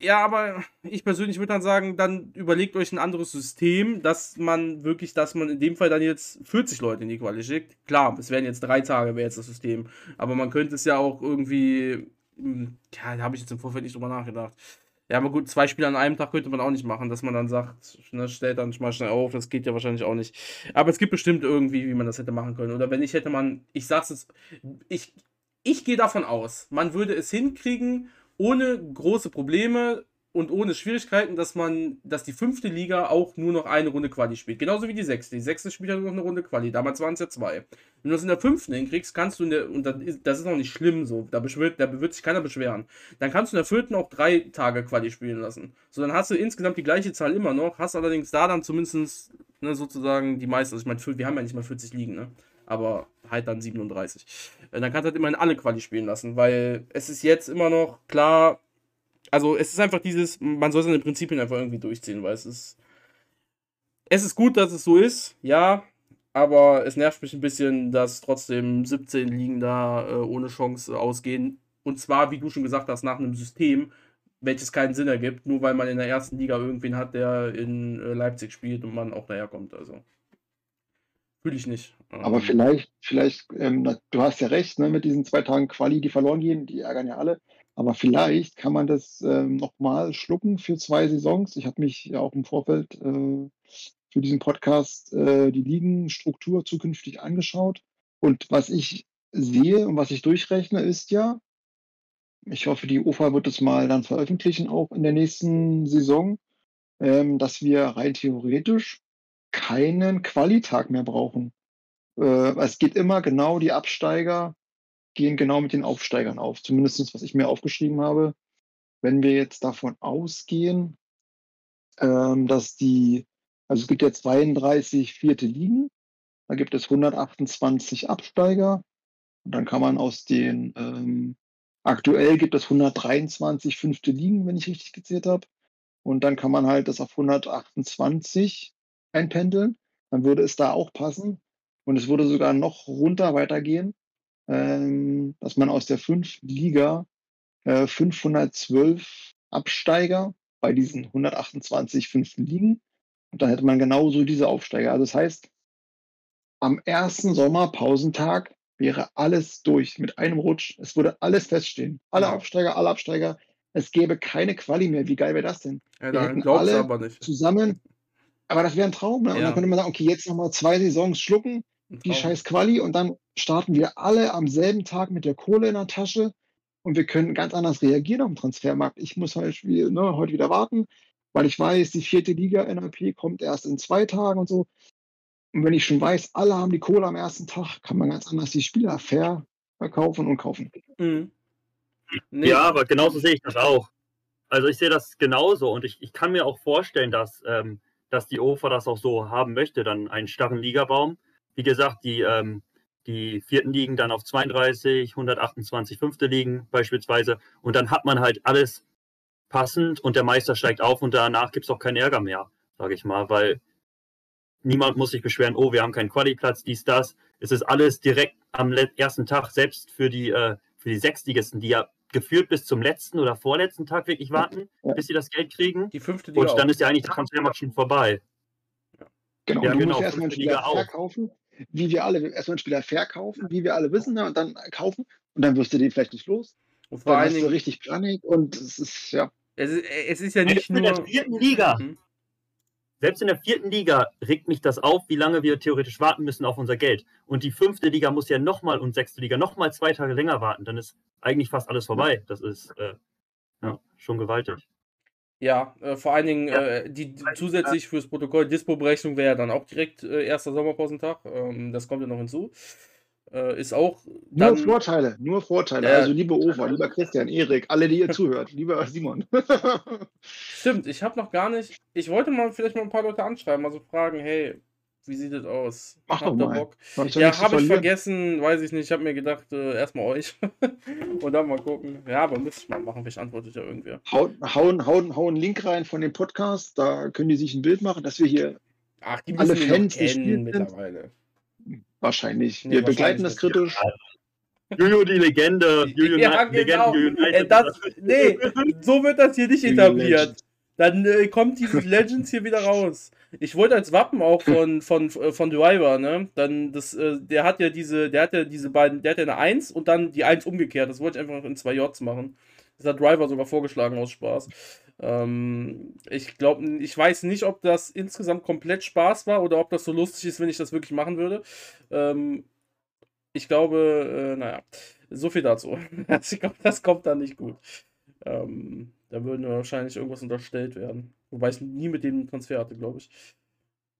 Ja, aber ich persönlich würde dann sagen, dann überlegt euch ein anderes System, dass man wirklich, dass man in dem Fall dann jetzt 40 Leute in die Quali schickt. Klar, es wären jetzt drei Tage, wäre jetzt das System. Aber man könnte es ja auch irgendwie, hm, ja, da habe ich jetzt im Vorfeld nicht drüber nachgedacht. Ja, aber gut, zwei Spiele an einem Tag könnte man auch nicht machen, dass man dann sagt, ne, stellt dann mal schnell auf, das geht ja wahrscheinlich auch nicht. Aber es gibt bestimmt irgendwie, wie man das hätte machen können. Oder wenn ich hätte man, ich sag's jetzt, ich, ich gehe davon aus, man würde es hinkriegen, ohne große Probleme, und ohne Schwierigkeiten, dass man, dass die fünfte Liga auch nur noch eine Runde Quali spielt. Genauso wie die sechste. Die sechste spielt ja nur noch eine Runde Quali. Damals waren es ja zwei. Wenn du das in der fünften hinkriegst, kannst du in der, und das ist noch nicht schlimm so, da, beschwert, da wird sich keiner beschweren. Dann kannst du in der vierten auch drei Tage Quali spielen lassen. So, dann hast du insgesamt die gleiche Zahl immer noch, hast allerdings da dann zumindest ne, sozusagen die meisten. Also ich meine, wir haben ja nicht mal 40 Ligen, ne? Aber halt dann 37. Äh, dann kannst du halt immerhin alle Quali spielen lassen, weil es ist jetzt immer noch klar, also es ist einfach dieses, man soll seine Prinzipien einfach irgendwie durchziehen, weil es ist. Es ist gut, dass es so ist, ja, aber es nervt mich ein bisschen, dass trotzdem 17 Ligen da äh, ohne Chance ausgehen. Und zwar, wie du schon gesagt hast, nach einem System, welches keinen Sinn ergibt, nur weil man in der ersten Liga irgendwen hat, der in äh, Leipzig spielt und man auch daherkommt. Also. Fühle ich nicht. Aber ähm. vielleicht, vielleicht, ähm, du hast ja recht, ne, mit diesen zwei Tagen Quali, die verloren gehen, die ärgern ja alle. Aber vielleicht kann man das ähm, nochmal schlucken für zwei Saisons. Ich habe mich ja auch im Vorfeld äh, für diesen Podcast äh, die Ligenstruktur zukünftig angeschaut. Und was ich sehe und was ich durchrechne, ist ja, ich hoffe, die UFA wird es mal dann veröffentlichen, auch in der nächsten Saison, ähm, dass wir rein theoretisch keinen Qualitag mehr brauchen. Äh, es geht immer genau die Absteiger gehen genau mit den Aufsteigern auf. Zumindest was ich mir aufgeschrieben habe. Wenn wir jetzt davon ausgehen, ähm, dass die, also es gibt ja 32 vierte Ligen, da gibt es 128 Absteiger. Und dann kann man aus den, ähm, aktuell gibt es 123 fünfte Ligen, wenn ich richtig gezählt habe. Und dann kann man halt das auf 128 einpendeln. Dann würde es da auch passen. Und es würde sogar noch runter weitergehen ähm, dass man aus der fünften Liga äh, 512 Absteiger bei diesen 128 fünften Ligen und dann hätte man genauso diese Aufsteiger. Also das heißt, am ersten Sommerpausentag wäre alles durch mit einem Rutsch. Es würde alles feststehen. Alle ja. Aufsteiger, alle Absteiger. Es gäbe keine Quali mehr. Wie geil wäre das denn? Ja, Wir hätten alle aber nicht. zusammen. Aber das wäre ein Traum. Ne? Ja. Und dann könnte man sagen, okay, jetzt nochmal zwei Saisons schlucken, die scheiß Quali und dann starten wir alle am selben Tag mit der Kohle in der Tasche und wir können ganz anders reagieren auf den Transfermarkt. Ich muss halt ne, heute wieder warten, weil ich weiß, die vierte Liga NLP kommt erst in zwei Tagen und so. Und wenn ich schon weiß, alle haben die Kohle am ersten Tag, kann man ganz anders die Spieler fair verkaufen und kaufen. Mhm. Nee. Ja, aber genauso sehe ich das auch. Also ich sehe das genauso und ich, ich kann mir auch vorstellen, dass, ähm, dass die OFA das auch so haben möchte, dann einen starren Ligabaum wie gesagt, die, ähm, die vierten liegen dann auf 32, 128 fünfte liegen beispielsweise. Und dann hat man halt alles passend und der Meister steigt auf und danach gibt es auch keinen Ärger mehr, sage ich mal, weil niemand muss sich beschweren, oh, wir haben keinen Quali-Platz, dies, das. Es ist alles direkt am ersten Tag, selbst für die, äh, für die Sechstligisten, die ja geführt bis zum letzten oder vorletzten Tag wirklich warten, ja. bis sie das Geld kriegen. Die fünfte Liga Und dann auch. ist ja eigentlich der Transfermarkt schon vorbei. Genau, ja, du genau, musst erstmal einen Spieler verkaufen wie wir alle, erstmal einen Spieler verkaufen, wie wir alle wissen, ne, und dann kaufen und dann wirst du den vielleicht nicht los. Und vor allem richtig Panik und es ist, ja. Es ist, es ist ja nicht nur. In der vierten Liga. Mhm. Selbst in der vierten Liga regt mich das auf, wie lange wir theoretisch warten müssen auf unser Geld. Und die fünfte Liga muss ja nochmal und sechste Liga nochmal zwei Tage länger warten. Dann ist eigentlich fast alles vorbei. Das ist äh, ja, schon gewaltig. Ja, äh, vor allen Dingen ja. äh, die, zusätzlich fürs Protokoll Dispo-Berechnung wäre ja dann auch direkt äh, erster Sommerpausentag. Ähm, das kommt ja noch hinzu. Äh, ist auch. Dann, nur Vorteile, nur Vorteile. also, liebe Ofa, lieber Christian, Erik, alle, die ihr (laughs) zuhört, lieber Simon. (laughs) Stimmt, ich habe noch gar nicht. Ich wollte mal vielleicht mal ein paar Leute anschreiben, also fragen, hey, wie sieht das aus? Mach doch mal. Bock? Ja, habe ich vergessen, weiß ich nicht. Ich habe mir gedacht, äh, erstmal euch (laughs) und dann mal gucken. Ja, aber müsste ich mal machen, vielleicht antwortet ja irgendwer. Hauen, hauen, hauen, hauen einen Link rein von dem Podcast, da können die sich ein Bild machen, dass wir hier Ach, die alle Fans kennen mittlerweile. Wahrscheinlich. Nee, wir begleiten das kritisch. Juju die Legende. Juju ja, genau. Legende, äh, das, nee, so wird das hier nicht etabliert. Dann äh, kommt dieses Legends hier wieder raus. Ich wollte als Wappen auch von, von, äh, von Driver, ne? Dann das, äh, der hat ja diese, der hat ja diese beiden, der hat ja eine 1 und dann die 1 umgekehrt. Das wollte ich einfach in zwei Js machen. Hat Driver sogar vorgeschlagen aus Spaß. Ähm, ich glaube, ich weiß nicht, ob das insgesamt komplett Spaß war oder ob das so lustig ist, wenn ich das wirklich machen würde. Ähm, ich glaube, äh, naja, so viel dazu. (laughs) Also ich glaube, das kommt dann nicht gut. Ähm, da würden wahrscheinlich irgendwas unterstellt werden. Wobei ich nie mit dem Transfer hatte, glaube ich.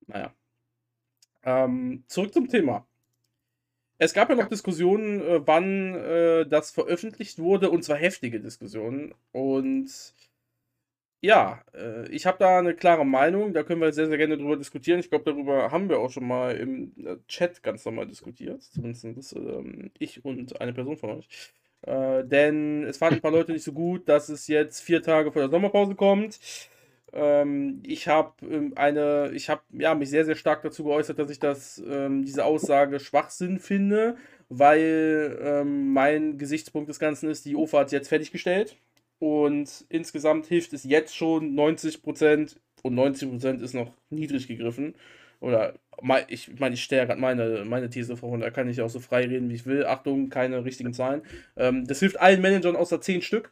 Naja. Ähm, zurück zum Thema. Es gab ja noch Diskussionen, äh, wann äh, das veröffentlicht wurde, und zwar heftige Diskussionen. Und ja, äh, ich habe da eine klare Meinung, da können wir sehr, sehr gerne drüber diskutieren. Ich glaube, darüber haben wir auch schon mal im äh, Chat ganz normal diskutiert. Zumindest das, ähm, ich und eine Person von euch. Äh, denn es fanden ein paar Leute nicht so gut, dass es jetzt vier Tage vor der Sommerpause kommt. Ähm, ich habe ähm, eine, ich habe ja, mich sehr, sehr stark dazu geäußert, dass ich das, ähm, diese Aussage Schwachsinn finde, weil ähm, mein Gesichtspunkt des Ganzen ist, die OFA hat jetzt fertiggestellt und insgesamt hilft es jetzt schon 90% und 90% ist noch niedrig gegriffen. Oder ich meine, ich stelle gerade meine, meine These vor und da kann ich auch so frei reden, wie ich will. Achtung, keine richtigen Zahlen. Ähm, das hilft allen Managern außer 10 Stück.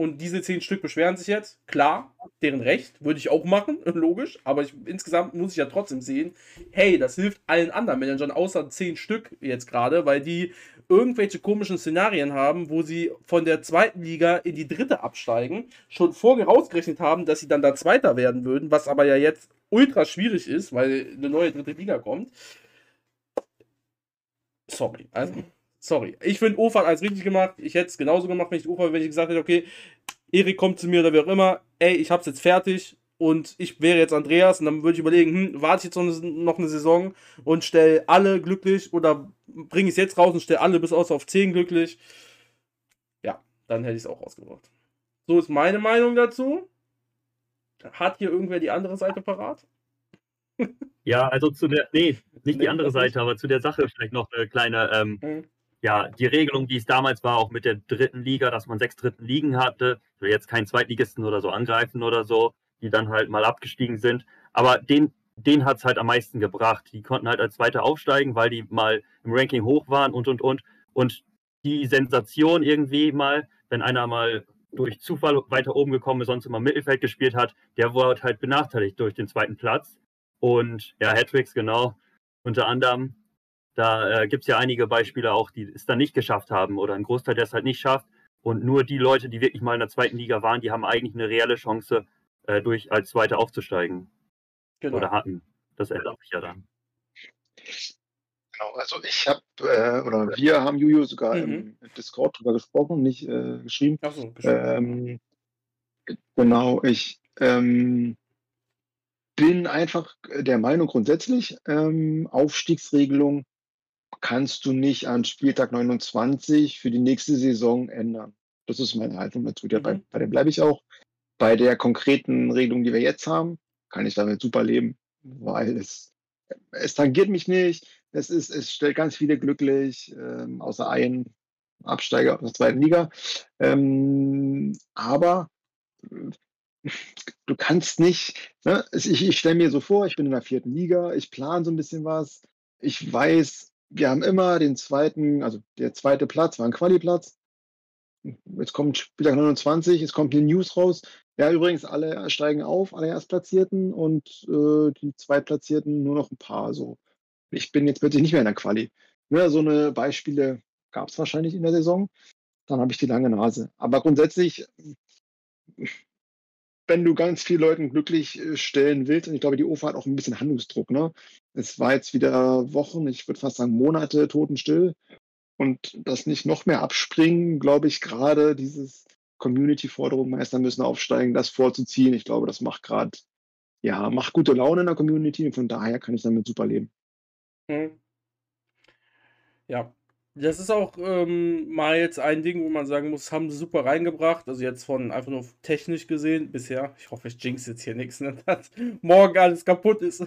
Und diese 10 Stück beschweren sich jetzt. Klar, deren Recht, würde ich auch machen, (laughs) logisch. Aber ich, insgesamt muss ich ja trotzdem sehen, hey, das hilft allen anderen Managern außer 10 Stück jetzt gerade, weil die irgendwelche komischen Szenarien haben, wo sie von der zweiten Liga in die dritte absteigen, schon vorher rausgerechnet haben, dass sie dann da Zweiter werden würden, was aber ja jetzt ultra schwierig ist, weil eine neue dritte Liga kommt. Sorry. Also, sorry. Ich finde Ofa als richtig gemacht. Ich hätte es genauso gemacht, wenn ich Ofa, wenn ich gesagt hätte, okay, Erik kommt zu mir oder wie auch immer, ey, ich hab's jetzt fertig, und ich wäre jetzt Andreas und dann würde ich überlegen, hm, warte ich jetzt noch eine Saison und stelle alle glücklich oder bringe ich es jetzt raus und stelle alle bis außer auf 10 glücklich. Ja, dann hätte ich es auch rausgebracht. So ist meine Meinung dazu. Hat hier irgendwer die andere Seite parat? Ja, also zu der, nee, nicht nee, die andere Seite, aber zu der Sache vielleicht noch eine kleine, ähm, hm. Ja, die Regelung, die es damals war, auch mit der dritten Liga, dass man sechs dritten Ligen hatte, ich will jetzt keinen Zweitligisten oder so angreifen oder so, die dann halt mal abgestiegen sind. Aber den, den hat es halt am meisten gebracht. Die konnten halt als Zweiter aufsteigen, weil die mal im Ranking hoch waren und, und, und. Und die Sensation irgendwie mal, wenn einer mal durch Zufall weiter oben gekommen ist, sonst immer im Mittelfeld gespielt hat, der wurde halt benachteiligt durch den zweiten Platz. Und ja, Hattricks, genau, unter anderem. Da äh, gibt es ja einige Beispiele auch, die es dann nicht geschafft haben oder ein Großteil, der es halt nicht schafft. Und nur die Leute, die wirklich mal in der zweiten Liga waren, die haben eigentlich eine reelle Chance, äh, durch als Zweiter aufzusteigen. Genau. Oder hatten. Das ändert sich ja dann. Genau, also ich habe, äh, oder wir haben Juju sogar mhm. im Discord drüber gesprochen, nicht äh, geschrieben. Ach so, ähm, genau, ich ähm, bin einfach der Meinung grundsätzlich, ähm, Aufstiegsregelung kannst du nicht an Spieltag 29 für die nächste Saison ändern. Das ist meine Haltung dazu. Mhm. Bei, bei dem bleibe ich auch. Bei der konkreten Regelung, die wir jetzt haben, kann ich damit super leben, weil es, es tangiert mich nicht. Es, ist, es stellt ganz viele glücklich, ähm, außer einen Absteiger aus der zweiten Liga. Ähm, aber du kannst nicht, ne? ich, ich stelle mir so vor, ich bin in der vierten Liga, ich plane so ein bisschen was. Ich weiß, wir haben immer den zweiten, also der zweite Platz war ein Quali-Platz. Jetzt kommt Spieltag 29, es kommt eine News raus. Ja, übrigens, alle steigen auf, alle Erstplatzierten und äh, die Zweitplatzierten nur noch ein paar. So. Ich bin jetzt plötzlich nicht mehr in der Quali. Ja, so eine Beispiele gab es wahrscheinlich in der Saison. Dann habe ich die lange Nase. Aber grundsätzlich, wenn du ganz viele Leuten glücklich äh, stellen willst, und ich glaube, die OFA hat auch ein bisschen Handlungsdruck. Ne? Es war jetzt wieder Wochen, ich würde fast sagen Monate totenstill. Und das nicht noch mehr abspringen, glaube ich, gerade dieses Community-Forderung, Meister müssen aufsteigen, das vorzuziehen. Ich glaube, das macht gerade, ja, macht gute Laune in der Community und von daher kann ich damit super leben. Hm. Ja, das ist auch ähm, mal jetzt ein Ding, wo man sagen muss, haben sie super reingebracht. Also jetzt von einfach nur technisch gesehen bisher. Ich hoffe, ich jinx jetzt hier nichts, ne, (laughs) dass morgen alles kaputt ist.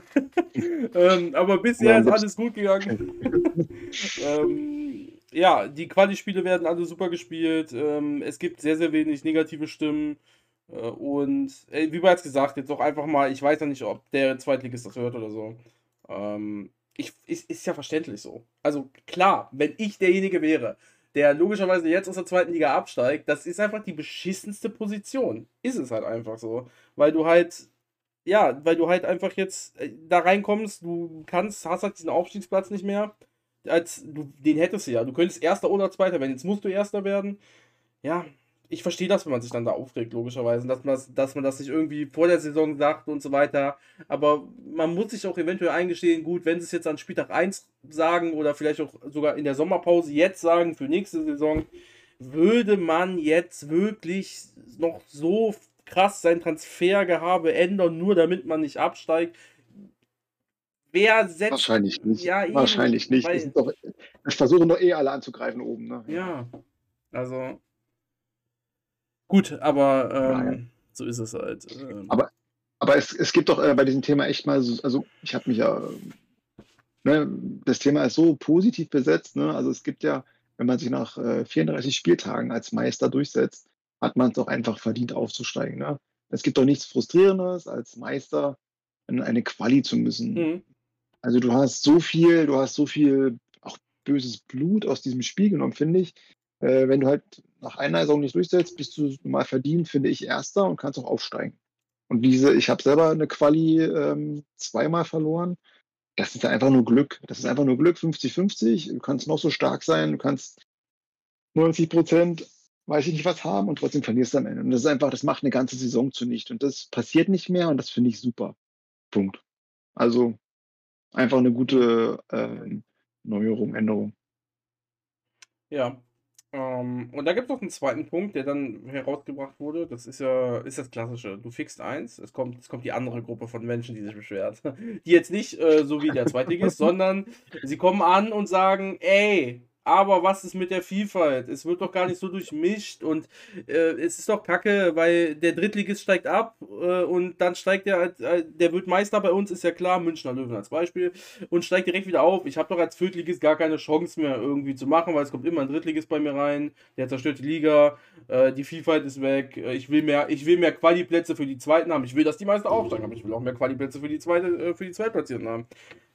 (laughs) ähm, aber bisher ist alles gut gegangen. (laughs) ähm, ja, die Quali-Spiele werden alle super gespielt. Ähm, es gibt sehr, sehr wenig negative Stimmen. Äh, und äh, wie bereits gesagt, jetzt auch einfach mal, ich weiß ja nicht, ob der Zweitligist das hört oder so. Ähm, ich, ist, ist ja verständlich so. Also klar, wenn ich derjenige wäre, der logischerweise jetzt aus der zweiten Liga absteigt, das ist einfach die beschissenste Position. Ist es halt einfach so. Weil du halt, ja, weil du halt einfach jetzt äh, da reinkommst, du kannst, hast halt diesen Aufstiegsplatz nicht mehr. Als du, den hättest du ja. Du könntest Erster oder Zweiter werden. Jetzt musst du Erster werden. Ja, ich verstehe das, wenn man sich dann da aufregt, logischerweise, dass man das, dass man das nicht irgendwie vor der Saison sagt und so weiter. Aber man muss sich auch eventuell eingestehen, gut, wenn sie es jetzt an Spieltag 1 sagen oder vielleicht auch sogar in der Sommerpause jetzt sagen für nächste Saison, würde man jetzt wirklich noch so krass sein Transfergehabe ändern, nur damit man nicht absteigt. Wer setzt. Wahrscheinlich nicht. Ja, Wahrscheinlich nicht. Weil, doch, ich versuche doch eh alle anzugreifen oben. Ne? Ja. Also. Gut, aber ähm, ja. so ist es halt. Ähm. Aber, aber es, es gibt doch äh, bei diesem Thema echt mal, so, also ich habe mich ja, ne, das Thema ist so positiv besetzt. Ne? Also es gibt ja, wenn man sich nach äh, 34 Spieltagen als Meister durchsetzt, hat man es doch einfach verdient aufzusteigen. Ne? Es gibt doch nichts Frustrierendes, als Meister in eine Quali zu müssen. Mhm. Also du hast so viel, du hast so viel auch böses Blut aus diesem Spiel genommen, finde ich. Äh, wenn du halt nach einer Saison nicht durchsetzt, bist du mal verdient, finde ich, Erster und kannst auch aufsteigen. Und diese, ich habe selber eine Quali ähm, zweimal verloren. Das ist einfach nur Glück. Das ist einfach nur Glück, 50-50. Du kannst noch so stark sein, du kannst 90 Prozent, weiß ich nicht was haben und trotzdem verlierst du am Ende. Und das ist einfach, das macht eine ganze Saison zunichte. Und das passiert nicht mehr und das finde ich super. Punkt. Also einfach eine gute äh, Neuerung, Änderung. Ja, ähm, und da gibt es noch einen zweiten Punkt, der dann herausgebracht wurde. Das ist ja ist das Klassische. Du fixst eins, es kommt, es kommt die andere Gruppe von Menschen, die sich beschwert. (laughs) Die jetzt nicht äh, so wie der Zweitligist, (laughs) sondern sie kommen an und sagen, ey, aber was ist mit der Vielfalt? Es wird doch gar nicht so durchmischt und äh, es ist doch kacke, weil der Drittligist steigt ab äh, und dann steigt der, äh, der wird Meister bei uns, ist ja klar, Münchner Löwen als Beispiel, und steigt direkt wieder auf. Ich habe doch als Viertligist gar keine Chance mehr irgendwie zu machen, weil es kommt immer ein Drittligist bei mir rein, der zerstört die Liga, äh, die Vielfalt ist weg, äh, ich will mehr, ich will mehr Quali-Plätze für die Zweiten haben, ich will, dass die Meister aufsteigen, aber ich will auch mehr Quali-Plätze für die Zweite, äh, für die Zweitplatzierten haben.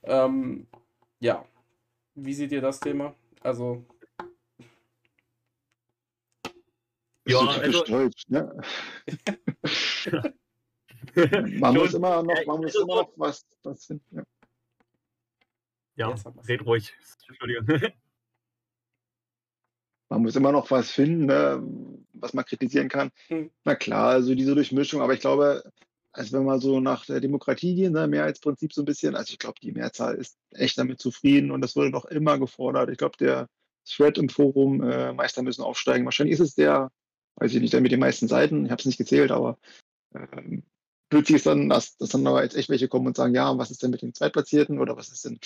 Ähm, ja. Wie seht ihr das Thema? Also. Ja, so also, Deutsch, ne? (laughs) man muss immer noch, man muss also immer noch was, was finden. Ja, ja red ruhig. Entschuldigung. (laughs) Man muss immer noch was finden, ne, was man kritisieren kann. Hm. Na klar, also diese Durchmischung, aber ich glaube, also wenn wir so nach der Demokratie gehen, ne, Mehrheitsprinzip so ein bisschen, also ich glaube, die Mehrzahl ist echt damit zufrieden und das wurde doch immer gefordert. Ich glaube, der Thread im Forum, äh, Meister müssen aufsteigen. Wahrscheinlich ist es der, weiß ich nicht, der mit den meisten Seiten. Ich habe es nicht gezählt, aber ähm, plötzlich ist dann, dass, dass dann aber jetzt echt welche kommen und sagen, ja, was ist denn mit den Zweitplatzierten oder was ist denn,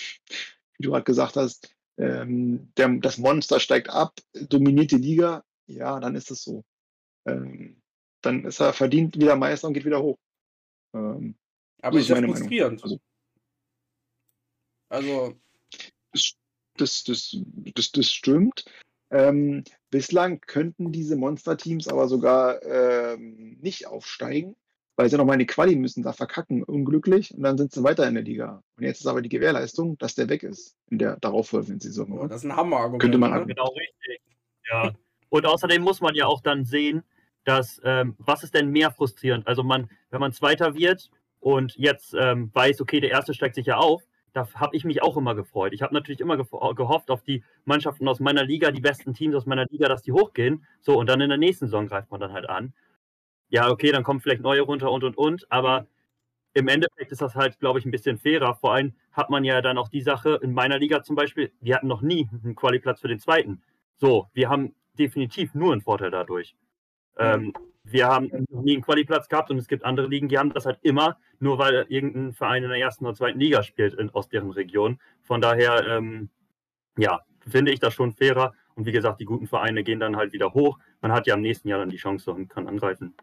wie du gerade gesagt hast, ähm, der, das Monster steigt ab, dominiert die Liga, ja, dann ist es so. Ähm, dann ist er verdient wieder Meister und geht wieder hoch. Ähm, aber ist ja frustrierend. Also, also das, das, das, das stimmt. Ähm, bislang könnten diese Monster-Teams aber sogar ähm, nicht aufsteigen, weil sie nochmal in die Quali müssen, da verkacken, unglücklich, und dann sind sie weiter in der Liga. Und jetzt ist aber die Gewährleistung, dass der weg ist in der darauffolgenden Saison. Oh, das ist ein Hammerargument. Könnte man ne? Genau richtig. Ja. Und außerdem muss man ja auch dann sehen, dass, ähm, was ist denn mehr frustrierend? Also man, wenn man Zweiter wird und jetzt ähm, weiß, okay, der Erste steigt sich ja auf, da habe ich mich auch immer gefreut. Ich habe natürlich immer gehofft auf die Mannschaften aus meiner Liga, die besten Teams aus meiner Liga, dass die hochgehen. So, und dann in der nächsten Saison greift man dann halt an. Ja, okay, dann kommen vielleicht neue runter und und und, aber im Endeffekt ist das halt, glaube ich, ein bisschen fairer. Vor allem hat man ja dann auch die Sache, in meiner Liga zum Beispiel, wir hatten noch nie einen Qualiplatz für den zweiten. So, wir haben definitiv nur einen Vorteil dadurch. Ähm, wir haben nie einen Qualiplatz gehabt und es gibt andere Ligen, die haben das halt immer, nur weil irgendein Verein in der ersten oder zweiten Liga spielt in, aus deren Region. Von daher, ähm, ja, finde ich das schon fairer. Und wie gesagt, die guten Vereine gehen dann halt wieder hoch. Man hat ja am nächsten Jahr dann die Chance und kann angreifen.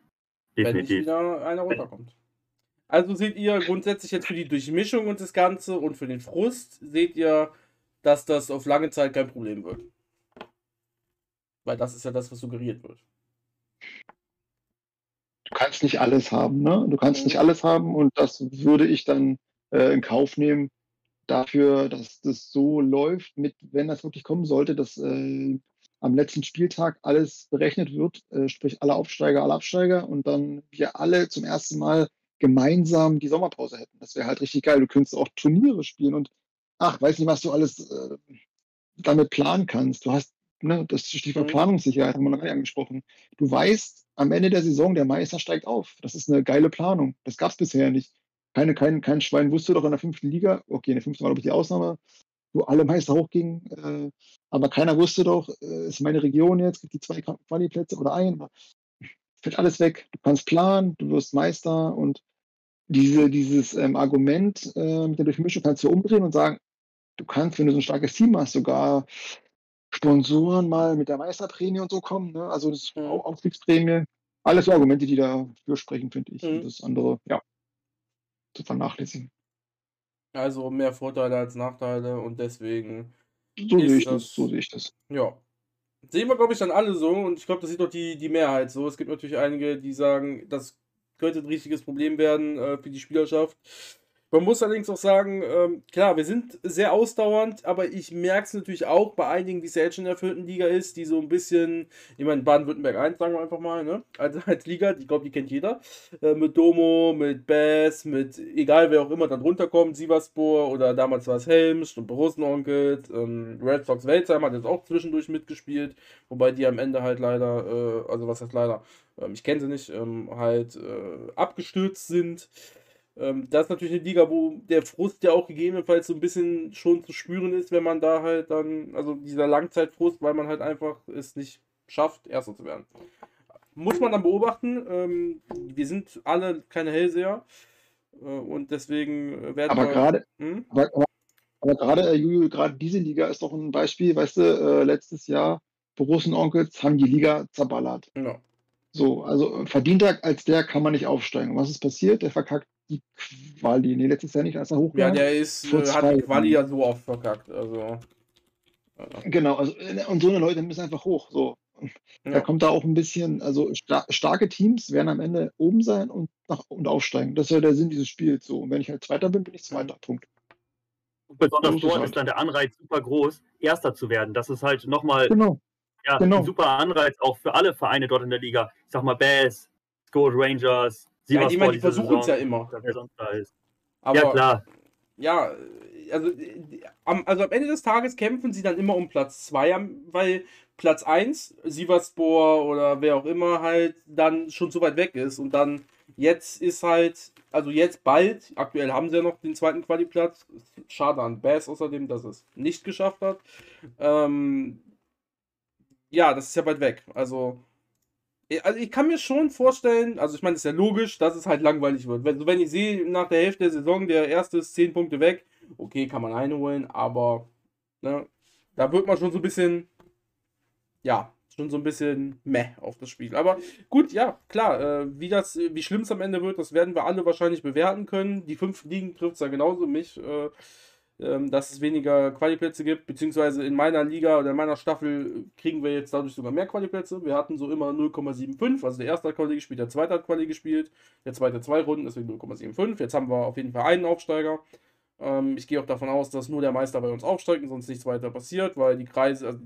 Definitiv. Wenn nicht wieder einer runterkommt. Also seht ihr grundsätzlich jetzt für die Durchmischung und das Ganze und für den Frust, seht ihr, dass das auf lange Zeit kein Problem wird. Weil das ist ja das, was suggeriert wird du kannst nicht alles haben, ne? Du kannst nicht alles haben und das würde ich dann äh, in Kauf nehmen dafür, dass das so läuft, mit, wenn das wirklich kommen sollte, dass äh, am letzten Spieltag alles berechnet wird, äh, sprich alle Aufsteiger, alle Absteiger und dann wir alle zum ersten Mal gemeinsam die Sommerpause hätten. Das wäre halt richtig geil. Du könntest auch Turniere spielen und ach, weiß nicht, was du alles äh, damit planen kannst. Du hast, ne, das Stichwort mhm. Planungssicherheit haben wir noch gar nicht angesprochen. Du weißt, am Ende der Saison, der Meister steigt auf. Das ist eine geile Planung. Das gab es bisher nicht. Keine, kein, kein Schwein wusste doch in der fünften Liga, okay, in der fünften war, glaube ich, die Ausnahme, wo alle Meister hochgingen, äh, aber keiner wusste doch, äh, ist meine Region jetzt, gibt die zwei Quali-Plätze oder ein, fällt alles weg. Du kannst planen, du wirst Meister und diese, dieses ähm, Argument äh, mit der Durchmischung kannst du umdrehen und sagen, du kannst, wenn du so ein starkes Team hast, sogar Sponsoren mal mit der Meisterprämie und so kommen, ne? also das mhm. Aufstiegsprämie. Alles so Argumente, die dafür sprechen, finde ich. Mhm. Das andere, ja, zu vernachlässigen. Also mehr Vorteile als Nachteile und deswegen. So sehe ich das, so sehe ich das. Ja. Sehen wir, glaube ich, dann alle so und ich glaube, das sieht doch die, die Mehrheit so. Es gibt natürlich einige, die sagen, das könnte ein richtiges Problem werden äh, für die Spielerschaft. Man muss allerdings auch sagen, ähm, klar, wir sind sehr ausdauernd, aber ich merke es natürlich auch bei einigen, die es jetzt schon in der vierten Liga ist, die so ein bisschen, ich meine, Baden-Württemberg 1, sagen wir einfach mal, ne? Als, (laughs) als Liga, ich glaube, die kennt jeder. Äh, mit Domo, mit Bass, mit egal wer auch immer dann runterkommt, Sieverspor oder damals war es Helms und Borussenonkel, ähm, Red Sox Welzheim hat jetzt auch zwischendurch mitgespielt, wobei die am Ende halt leider, äh, also was heißt leider, ähm, ich kenne sie nicht, ähm, halt äh, abgestürzt sind. Ähm, das ist natürlich eine Liga, wo der Frust ja auch gegebenenfalls so ein bisschen schon zu spüren ist, wenn man da halt dann, also dieser Langzeitfrust, weil man halt einfach es nicht schafft, Erster zu werden. Muss man dann beobachten. Ähm, wir sind alle keine Hellseher äh, und deswegen werden aber wir. Grade, hm? aber, aber, aber gerade, äh, Juju, gerade diese Liga ist doch ein Beispiel, weißt du, äh, letztes Jahr Borussen Onkels haben die Liga zerballert. Ja. So, also verdienter als der kann man nicht aufsteigen. Was ist passiert? Der verkackt die Quali. Nee, letztes Jahr nicht, als er hochkam. Ja, der ist, äh, hat die Quali ja so oft verkackt. Also. Genau, also, äh, und so eine Leute müssen einfach hoch. So. Ja. Da kommt da auch ein bisschen, also star starke Teams werden am Ende oben sein und, nach, und aufsteigen. Das ist ja der Sinn dieses Spiels. So. Und wenn ich halt Zweiter bin, bin ich Zweiter. Punkt. Und besonders dort ist dann der Anreiz super groß, Erster zu werden. Das ist halt nochmal genau. ja, genau. ein super Anreiz auch für alle Vereine dort in der Liga. Ich sag mal Bass, Gold Rangers, Sie ja, ich meine, die versuchen es ja immer. Aber, ja, klar. Ja, also am, also am Ende des Tages kämpfen sie dann immer um Platz 2, weil Platz 1, Sivaspor oder wer auch immer halt dann schon so weit weg ist und dann jetzt ist halt, also jetzt bald, aktuell haben sie ja noch den zweiten Qualiplatz, schade an Bass außerdem, dass es nicht geschafft hat. Ähm, ja, das ist ja weit weg, also also ich kann mir schon vorstellen, also ich meine, es ist ja logisch, dass es halt langweilig wird. Wenn, wenn ich sehe, nach der Hälfte der Saison, der erste ist 10 Punkte weg, okay, kann man einholen, aber ne, da wird man schon so ein bisschen, ja, schon so ein bisschen meh auf das Spiel. Aber gut, ja, klar, äh, wie wie schlimm es am Ende wird, das werden wir alle wahrscheinlich bewerten können. Die fünf Ligen trifft es ja genauso mich. Äh, ähm, dass es weniger Qualiplätze gibt, beziehungsweise in meiner Liga oder in meiner Staffel kriegen wir jetzt dadurch sogar mehr Qualiplätze. Wir hatten so immer 0,75, also der erste hat Quali gespielt, der zweite hat Quali gespielt, der zweite zwei Runden, deswegen 0,75. Jetzt haben wir auf jeden Fall einen Aufsteiger. Ähm, ich gehe auch davon aus, dass nur der Meister bei uns aufsteigt und sonst nichts weiter passiert, weil die Kreise, also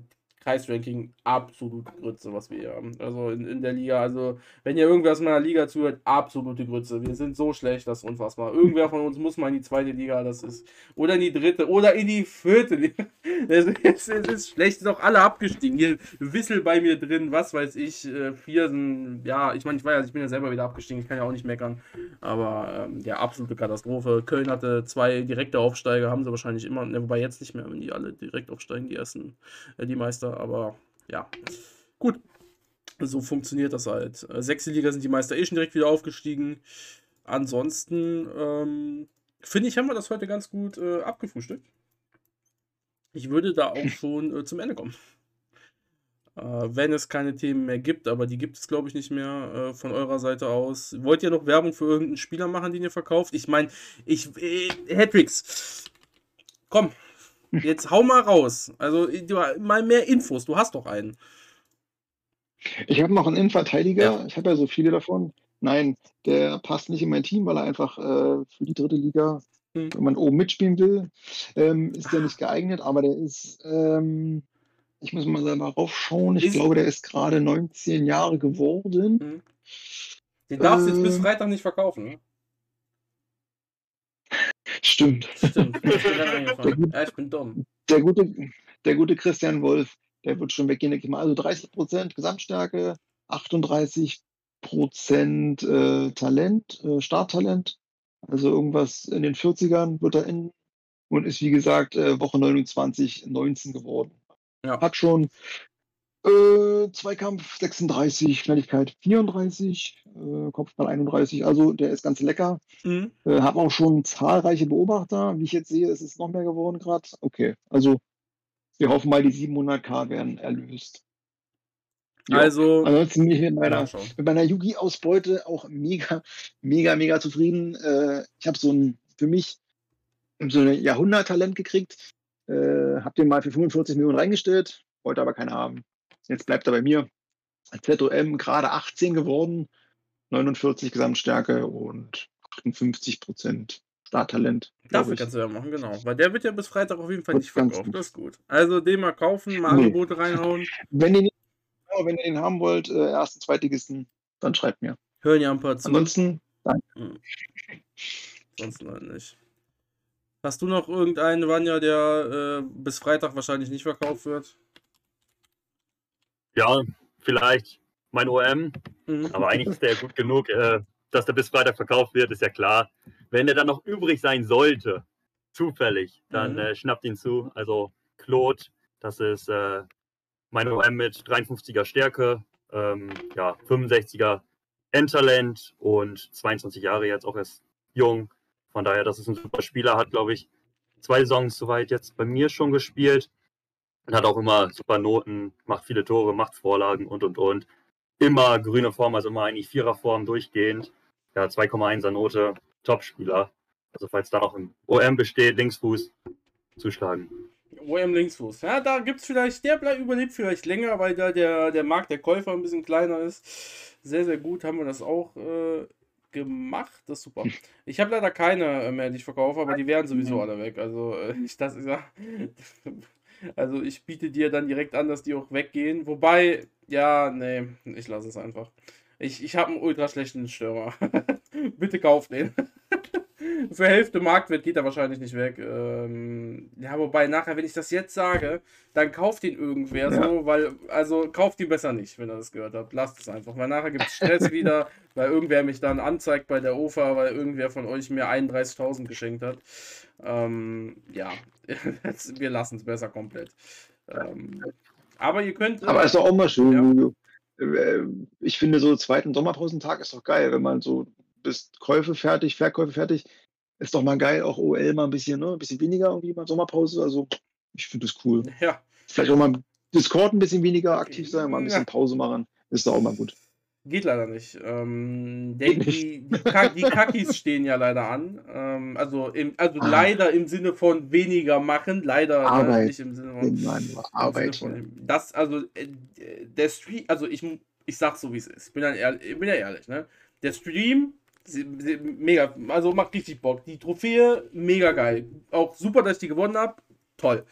Kreisranking absolut Grütze, was wir hier haben. Also in, in der Liga. Also, wenn ihr irgendwer aus meiner Liga zuhört, absolute Grütze. Wir sind so schlecht, das ist unfassbar. Irgendwer von uns muss mal in die zweite Liga, das ist. Oder in die dritte oder in die vierte Liga. (laughs) Es ist, es ist schlecht, sind auch alle abgestiegen. Hier Wissel bei mir drin, was weiß ich. Äh, Viersen, ja, ich meine, ich weiß, ich bin ja selber wieder abgestiegen, ich kann ja auch nicht meckern. Aber ähm, ja, absolute Katastrophe. Köln hatte zwei direkte Aufsteiger, haben sie wahrscheinlich immer, ne, wobei jetzt nicht mehr, wenn die alle direkt aufsteigen, die ersten, äh, die Meister aber ja. Gut. So funktioniert das halt. Äh, sechste Liga sind die Meister eh schon direkt wieder aufgestiegen. Ansonsten ähm, finde ich, haben wir das heute ganz gut äh, abgefrühstückt. Ich würde da auch (laughs) schon äh, zum Ende kommen. Äh, wenn es keine Themen mehr gibt, aber die gibt es, glaube ich, nicht mehr äh, von eurer Seite aus. Wollt ihr noch Werbung für irgendeinen Spieler machen, den ihr verkauft? Ich meine, ich. Äh, Hattricks. Komm, Jetzt hau mal raus. Also du, mal mehr Infos. Du hast doch einen. Ich habe noch einen Innenverteidiger. Ja. Ich habe ja so viele davon. Nein, der passt nicht in mein Team, weil er einfach äh, für die dritte Liga, hm. wenn man oben mitspielen will, ähm, ist der nicht geeignet. Aber der ist, ähm, Ich muss mal selber raufschauen. Ich ist glaube, der ist gerade 19 Jahre geworden. Mhm. Den darfst du äh, jetzt bis ähm. Freitag nicht verkaufen, ne? Stimmt. Stimmt. (laughs) Ich bin, ja, ich bin dumm. Der gute, der gute Christian Wolf, der wird schon weggehen, Also 30 Prozent Gesamtstärke, 38 Prozent äh, Talent, äh, Starttalent. Also irgendwas in den 40ern wird er enden und ist wie gesagt äh, Woche 29 19 geworden. Ja. Hat schon äh, Zweikampf 36, Schnelligkeit 34, äh, Kopfball 31. Also der ist ganz lecker. Mhm. Äh, Habe auch schon zahlreiche Beobachter. Wie ich jetzt sehe, ist es noch mehr geworden gerade. Okay, also wir hoffen mal, die 700k werden erlöst. Ja. Also, ansonsten bin ich mit meiner, mit meiner Yugi-Ausbeute auch mega, mega, mega zufrieden. Äh, ich habe so ein, für mich so ein Jahrhundert-Talent gekriegt. Äh, habe den mal für 45 Millionen reingestellt, wollte aber keinen haben. Jetzt bleibt er bei mir. ZOM gerade 18 geworden, 49 Gesamtstärke und 58 Prozent Starttalent. Dafür kannst du ja machen, genau. Weil der wird ja bis Freitag auf jeden Fall nicht verkauft. Das ist gut. Also den mal kaufen, mal nee. Angebote reinhauen. Wenn ihr, wenn ihr den haben wollt, äh, ersten, zweitligisten, dann schreibt mir. Hören ja ein paar zu. Ansonsten, danke. Hm. Ansonsten halt nicht. Hast du noch irgendeinen Vanya, der äh, bis Freitag wahrscheinlich nicht verkauft wird? Ja, vielleicht mein OM, mhm. aber eigentlich ist der gut genug, äh, dass der bis Freitag verkauft wird, ist ja klar. Wenn der dann noch übrig sein sollte, zufällig, dann mhm. äh, schnappt ihn zu. Also Claude, das ist äh, mein OM mit 53er Stärke, ähm, ja, 65er Endtalent und 22 Jahre jetzt auch erst jung. Von daher, das ist ein super Spieler, hat, glaube ich, zwei Saisons soweit jetzt bei mir schon gespielt und hat auch immer super Noten, macht viele Tore, macht Vorlagen und und und. Immer grüne Form, also immer eigentlich Viererform durchgehend. Ja, 2,1er Note, Top-Spieler. Also falls da noch ein OM besteht, Linksfuß, zuschlagen. OM Linksfuß. Ja, da gibt es vielleicht, der bleibt, überlebt vielleicht länger, weil da der, der Markt der Käufer ein bisschen kleiner ist. Sehr, sehr gut haben wir das auch äh, gemacht. Das ist super. (laughs) Ich habe leider keine mehr, die ich verkaufe, aber die wären sowieso alle weg. Also, äh, ich, das ist ja. Also ich biete dir dann direkt an, dass die auch weggehen. Wobei, ja, nee, ich lasse es einfach. Ich, ich habe einen ultra schlechten Stürmer. (laughs) Bitte kauf den. Für Hälfte Marktwert geht er wahrscheinlich nicht weg. Ähm, ja, wobei nachher, wenn ich das jetzt sage, dann kauft ihn irgendwer ja. so, weil, also kauft ihn besser nicht, wenn er das gehört hat. Lasst es einfach, weil nachher gibt es Stress (laughs) wieder, weil irgendwer mich dann anzeigt bei der OFA, weil irgendwer von euch mir 31.000 geschenkt hat. Ähm, ja, (laughs) wir lassen es besser komplett. Ähm, aber ihr könnt. Aber ist doch auch mal schön, ja. Äh, ich finde, so zweiten Sommerpausentag ist doch geil, wenn man so bis Käufe fertig, Verkäufe fertig. Ist doch mal geil, auch OL mal ein bisschen, ne? Ein bisschen weniger irgendwie mal Sommerpause. Also, ich finde das cool. (laughs) Ja. Vielleicht auch mal Discord ein bisschen weniger aktiv sein, mal ein bisschen Pause machen. Ist doch auch mal gut. Geht leider nicht. Ähm, der, die, die, Kak die Kakis (laughs) stehen ja leider an. Ähm, also im, also ah. leider im Sinne von weniger machen, leider äh, Arbeit. nicht im Sinne von, Arbeit. Von, das, also äh, der Stream, also ich, ich sag so wie es ist. Ich bin, dann ehrlich, ich bin ja ehrlich, ne? Der Stream, mega, also macht richtig Bock. Die Trophäe, mega geil. Auch super, dass ich die gewonnen habe. Toll.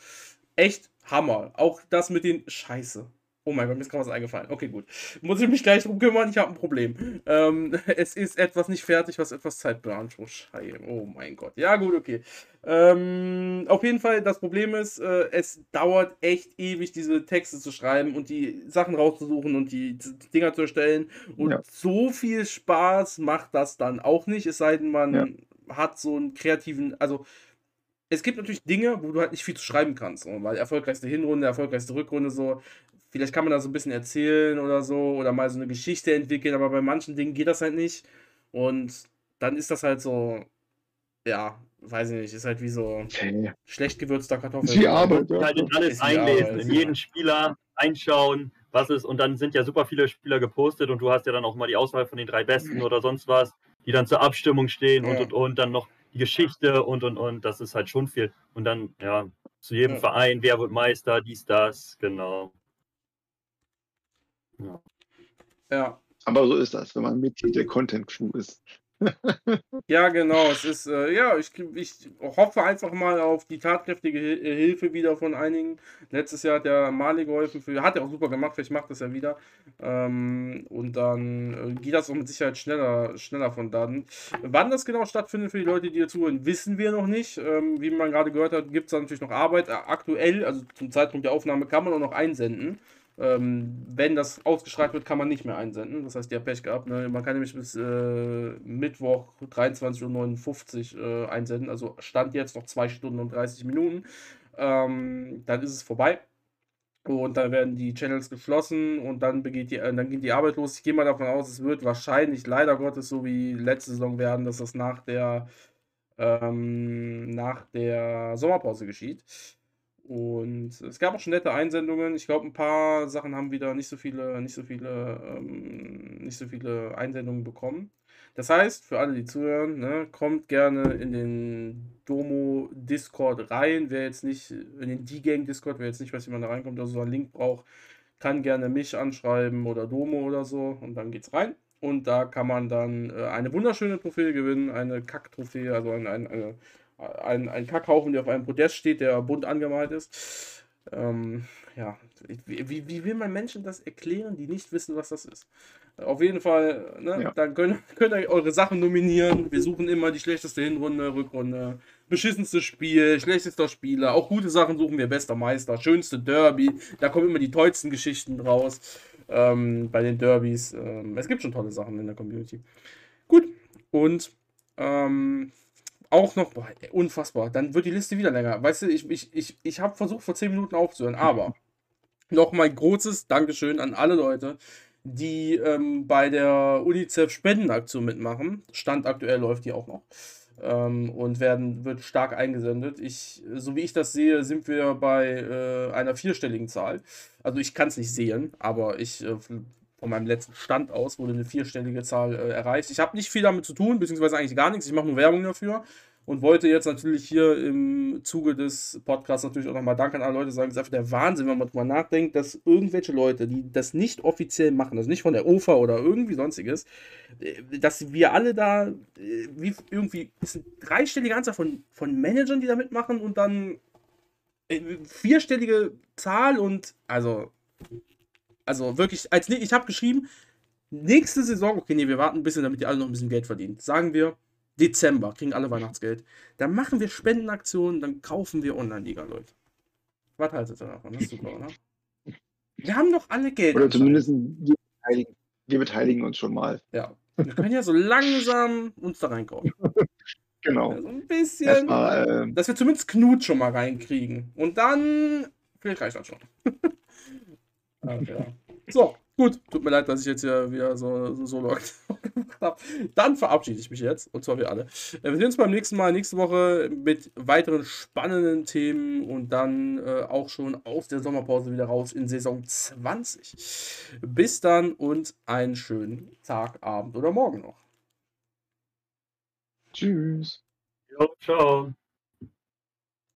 Echt Hammer. Auch das mit den Scheiße. Oh mein Gott, mir ist gerade was eingefallen. Okay, gut. Muss ich mich gleich drum kümmern? Ich habe ein Problem. Ähm, (laughs) es ist etwas nicht fertig, was etwas Zeit beansprucht. Oh mein Gott. Ja, gut, okay. Ähm, auf jeden Fall, das Problem ist, äh, es dauert echt ewig, diese Texte zu schreiben und die Sachen rauszusuchen und die, die Dinger zu erstellen. Und ja. so viel Spaß macht das dann auch nicht, es sei denn, man ja. hat so einen kreativen, also es gibt natürlich Dinge, wo du halt nicht viel zu schreiben kannst. Weil erfolgreichste Hinrunde, erfolgreichste Rückrunde so. Vielleicht kann man da so ein bisschen erzählen oder so oder mal so eine Geschichte entwickeln, aber bei manchen Dingen geht das halt nicht. Und dann ist das halt so, ja, weiß ich nicht, ist halt wie so okay. schlecht gewürzter Kartoffel. Die Arbeit, ja. Halt in alles einlesen, Arbeit, in jeden Spieler einschauen, was ist, und dann sind ja super viele Spieler gepostet und du hast ja dann auch mal die Auswahl von den drei Besten oder sonst was, die dann zur Abstimmung stehen ja. und und und, dann noch die Geschichte und und und, das ist halt schon viel. Und dann, ja, zu jedem ja. Verein, wer wird Meister, dies, das, genau. Ja. ja. Aber so ist das, wenn man Mitglied der Content Crew ist. (laughs) ja, genau. Es ist, äh, ja, ich, ich hoffe einfach mal auf die tatkräftige äh, Hilfe wieder von einigen. Letztes Jahr hat der Mali geholfen, für, hat er auch super gemacht, vielleicht macht das ja wieder. Ähm, und dann äh, geht das auch mit Sicherheit schneller, schneller von dann. Wann das genau stattfindet für die Leute, die hier zuhören, wissen wir noch nicht. Ähm, wie man gerade gehört hat, gibt es da natürlich noch Arbeit. Äh, aktuell, also zum Zeitpunkt der Aufnahme, kann man auch noch einsenden. Ähm, wenn das ausgestrahlt wird, kann man nicht mehr einsenden. Das heißt, die hat Pech gehabt. Ne? Man kann nämlich bis äh, Mittwoch 23.59 Uhr äh, einsenden. Also stand jetzt noch 2 Stunden und 30 Minuten. Ähm, dann ist es vorbei. Und dann werden die Channels geschlossen und dann, begeht die, äh, dann geht die Arbeit los. Ich gehe mal davon aus, es wird wahrscheinlich leider Gottes so wie letzte Saison werden, dass das nach der, ähm, nach der Sommerpause geschieht. Und es gab auch schon nette Einsendungen. Ich glaube, ein paar Sachen haben wieder nicht so viele, nicht so viele, ähm, nicht so viele Einsendungen bekommen. Das heißt, für alle, die zuhören, ne, kommt gerne in den Domo Discord rein. Wer jetzt nicht, in den D-Gang Discord, wer jetzt nicht weiß, wie man da reinkommt, also so einen Link braucht, kann gerne mich anschreiben oder Domo oder so und dann geht's rein. Und da kann man dann äh, eine wunderschöne Trophäe gewinnen, eine Kack-Trophäe, also ein, ein, eine ein, ein Kackhaufen, der auf einem Podest steht, der bunt angemalt ist. Ähm, ja, wie, wie, will man Menschen das erklären, die nicht wissen, was das ist? Auf jeden Fall, ne, ja. dann könnt, könnt ihr eure Sachen nominieren. Wir suchen immer die schlechteste Hinrunde, Rückrunde, beschissenste Spiel, schlechtester Spieler. Auch gute Sachen suchen wir, bester Meister, schönste Derby. Da kommen immer die tollsten Geschichten raus ähm, bei den Derbys. Ähm, es gibt schon tolle Sachen in der Community. Gut, und ähm, auch noch, boah, unfassbar, dann wird die Liste wieder länger. Weißt du, ich, ich, ich, ich habe versucht, vor 10 Minuten aufzuhören, aber noch mal großes Dankeschön an alle Leute, die ähm, bei der UNICEF Spendenaktion mitmachen. Stand aktuell läuft die auch noch. Ähm, und werden, wird stark eingesendet. Ich, so wie ich das sehe, sind wir bei äh, einer vierstelligen Zahl. Also ich kann es nicht sehen, aber ich äh, von meinem letzten Stand aus wurde eine vierstellige Zahl äh, erreicht. Ich habe nicht viel damit zu tun, beziehungsweise eigentlich gar nichts. Ich mache nur Werbung dafür und wollte jetzt natürlich hier im Zuge des Podcasts natürlich auch nochmal Dank an alle Leute sagen. Es ist einfach der Wahnsinn, wenn man drüber nachdenkt, dass irgendwelche Leute, die das nicht offiziell machen, also nicht von der OFA oder irgendwie sonstiges, äh, dass wir alle da, äh, wie irgendwie, ist eine dreistellige Anzahl von, von Managern, die da mitmachen und dann äh, vierstellige Zahl und also also wirklich, als ich habe geschrieben, nächste Saison, okay, nee, wir warten ein bisschen, damit die alle noch ein bisschen Geld verdienen. Sagen wir Dezember, kriegen alle Weihnachtsgeld. Dann machen wir Spendenaktionen, dann kaufen wir Online-Liga, Leute. Was haltet ihr davon? Das ist super, oder? Wir haben doch alle Geld. Oder zumindest wir beteiligen, wir beteiligen uns schon mal. Ja. Wir können ja so langsam uns da reinkaufen. (laughs) Genau. So ein bisschen. Mal, äh, dass wir zumindest Knut schon mal reinkriegen. Und dann. Vielleicht reicht das schon. (laughs) Ah, ja. So, gut. Tut mir leid, dass ich jetzt hier wieder so, so solo (laughs) gemacht habe. Dann verabschiede ich mich jetzt. Und zwar wir alle. Äh, wir sehen uns beim nächsten Mal, nächste Woche mit weiteren spannenden Themen und dann äh, auch schon aus der Sommerpause wieder raus in Saison 20. Bis dann und einen schönen Tag, Abend oder Morgen noch. Tschüss. Jo, ciao.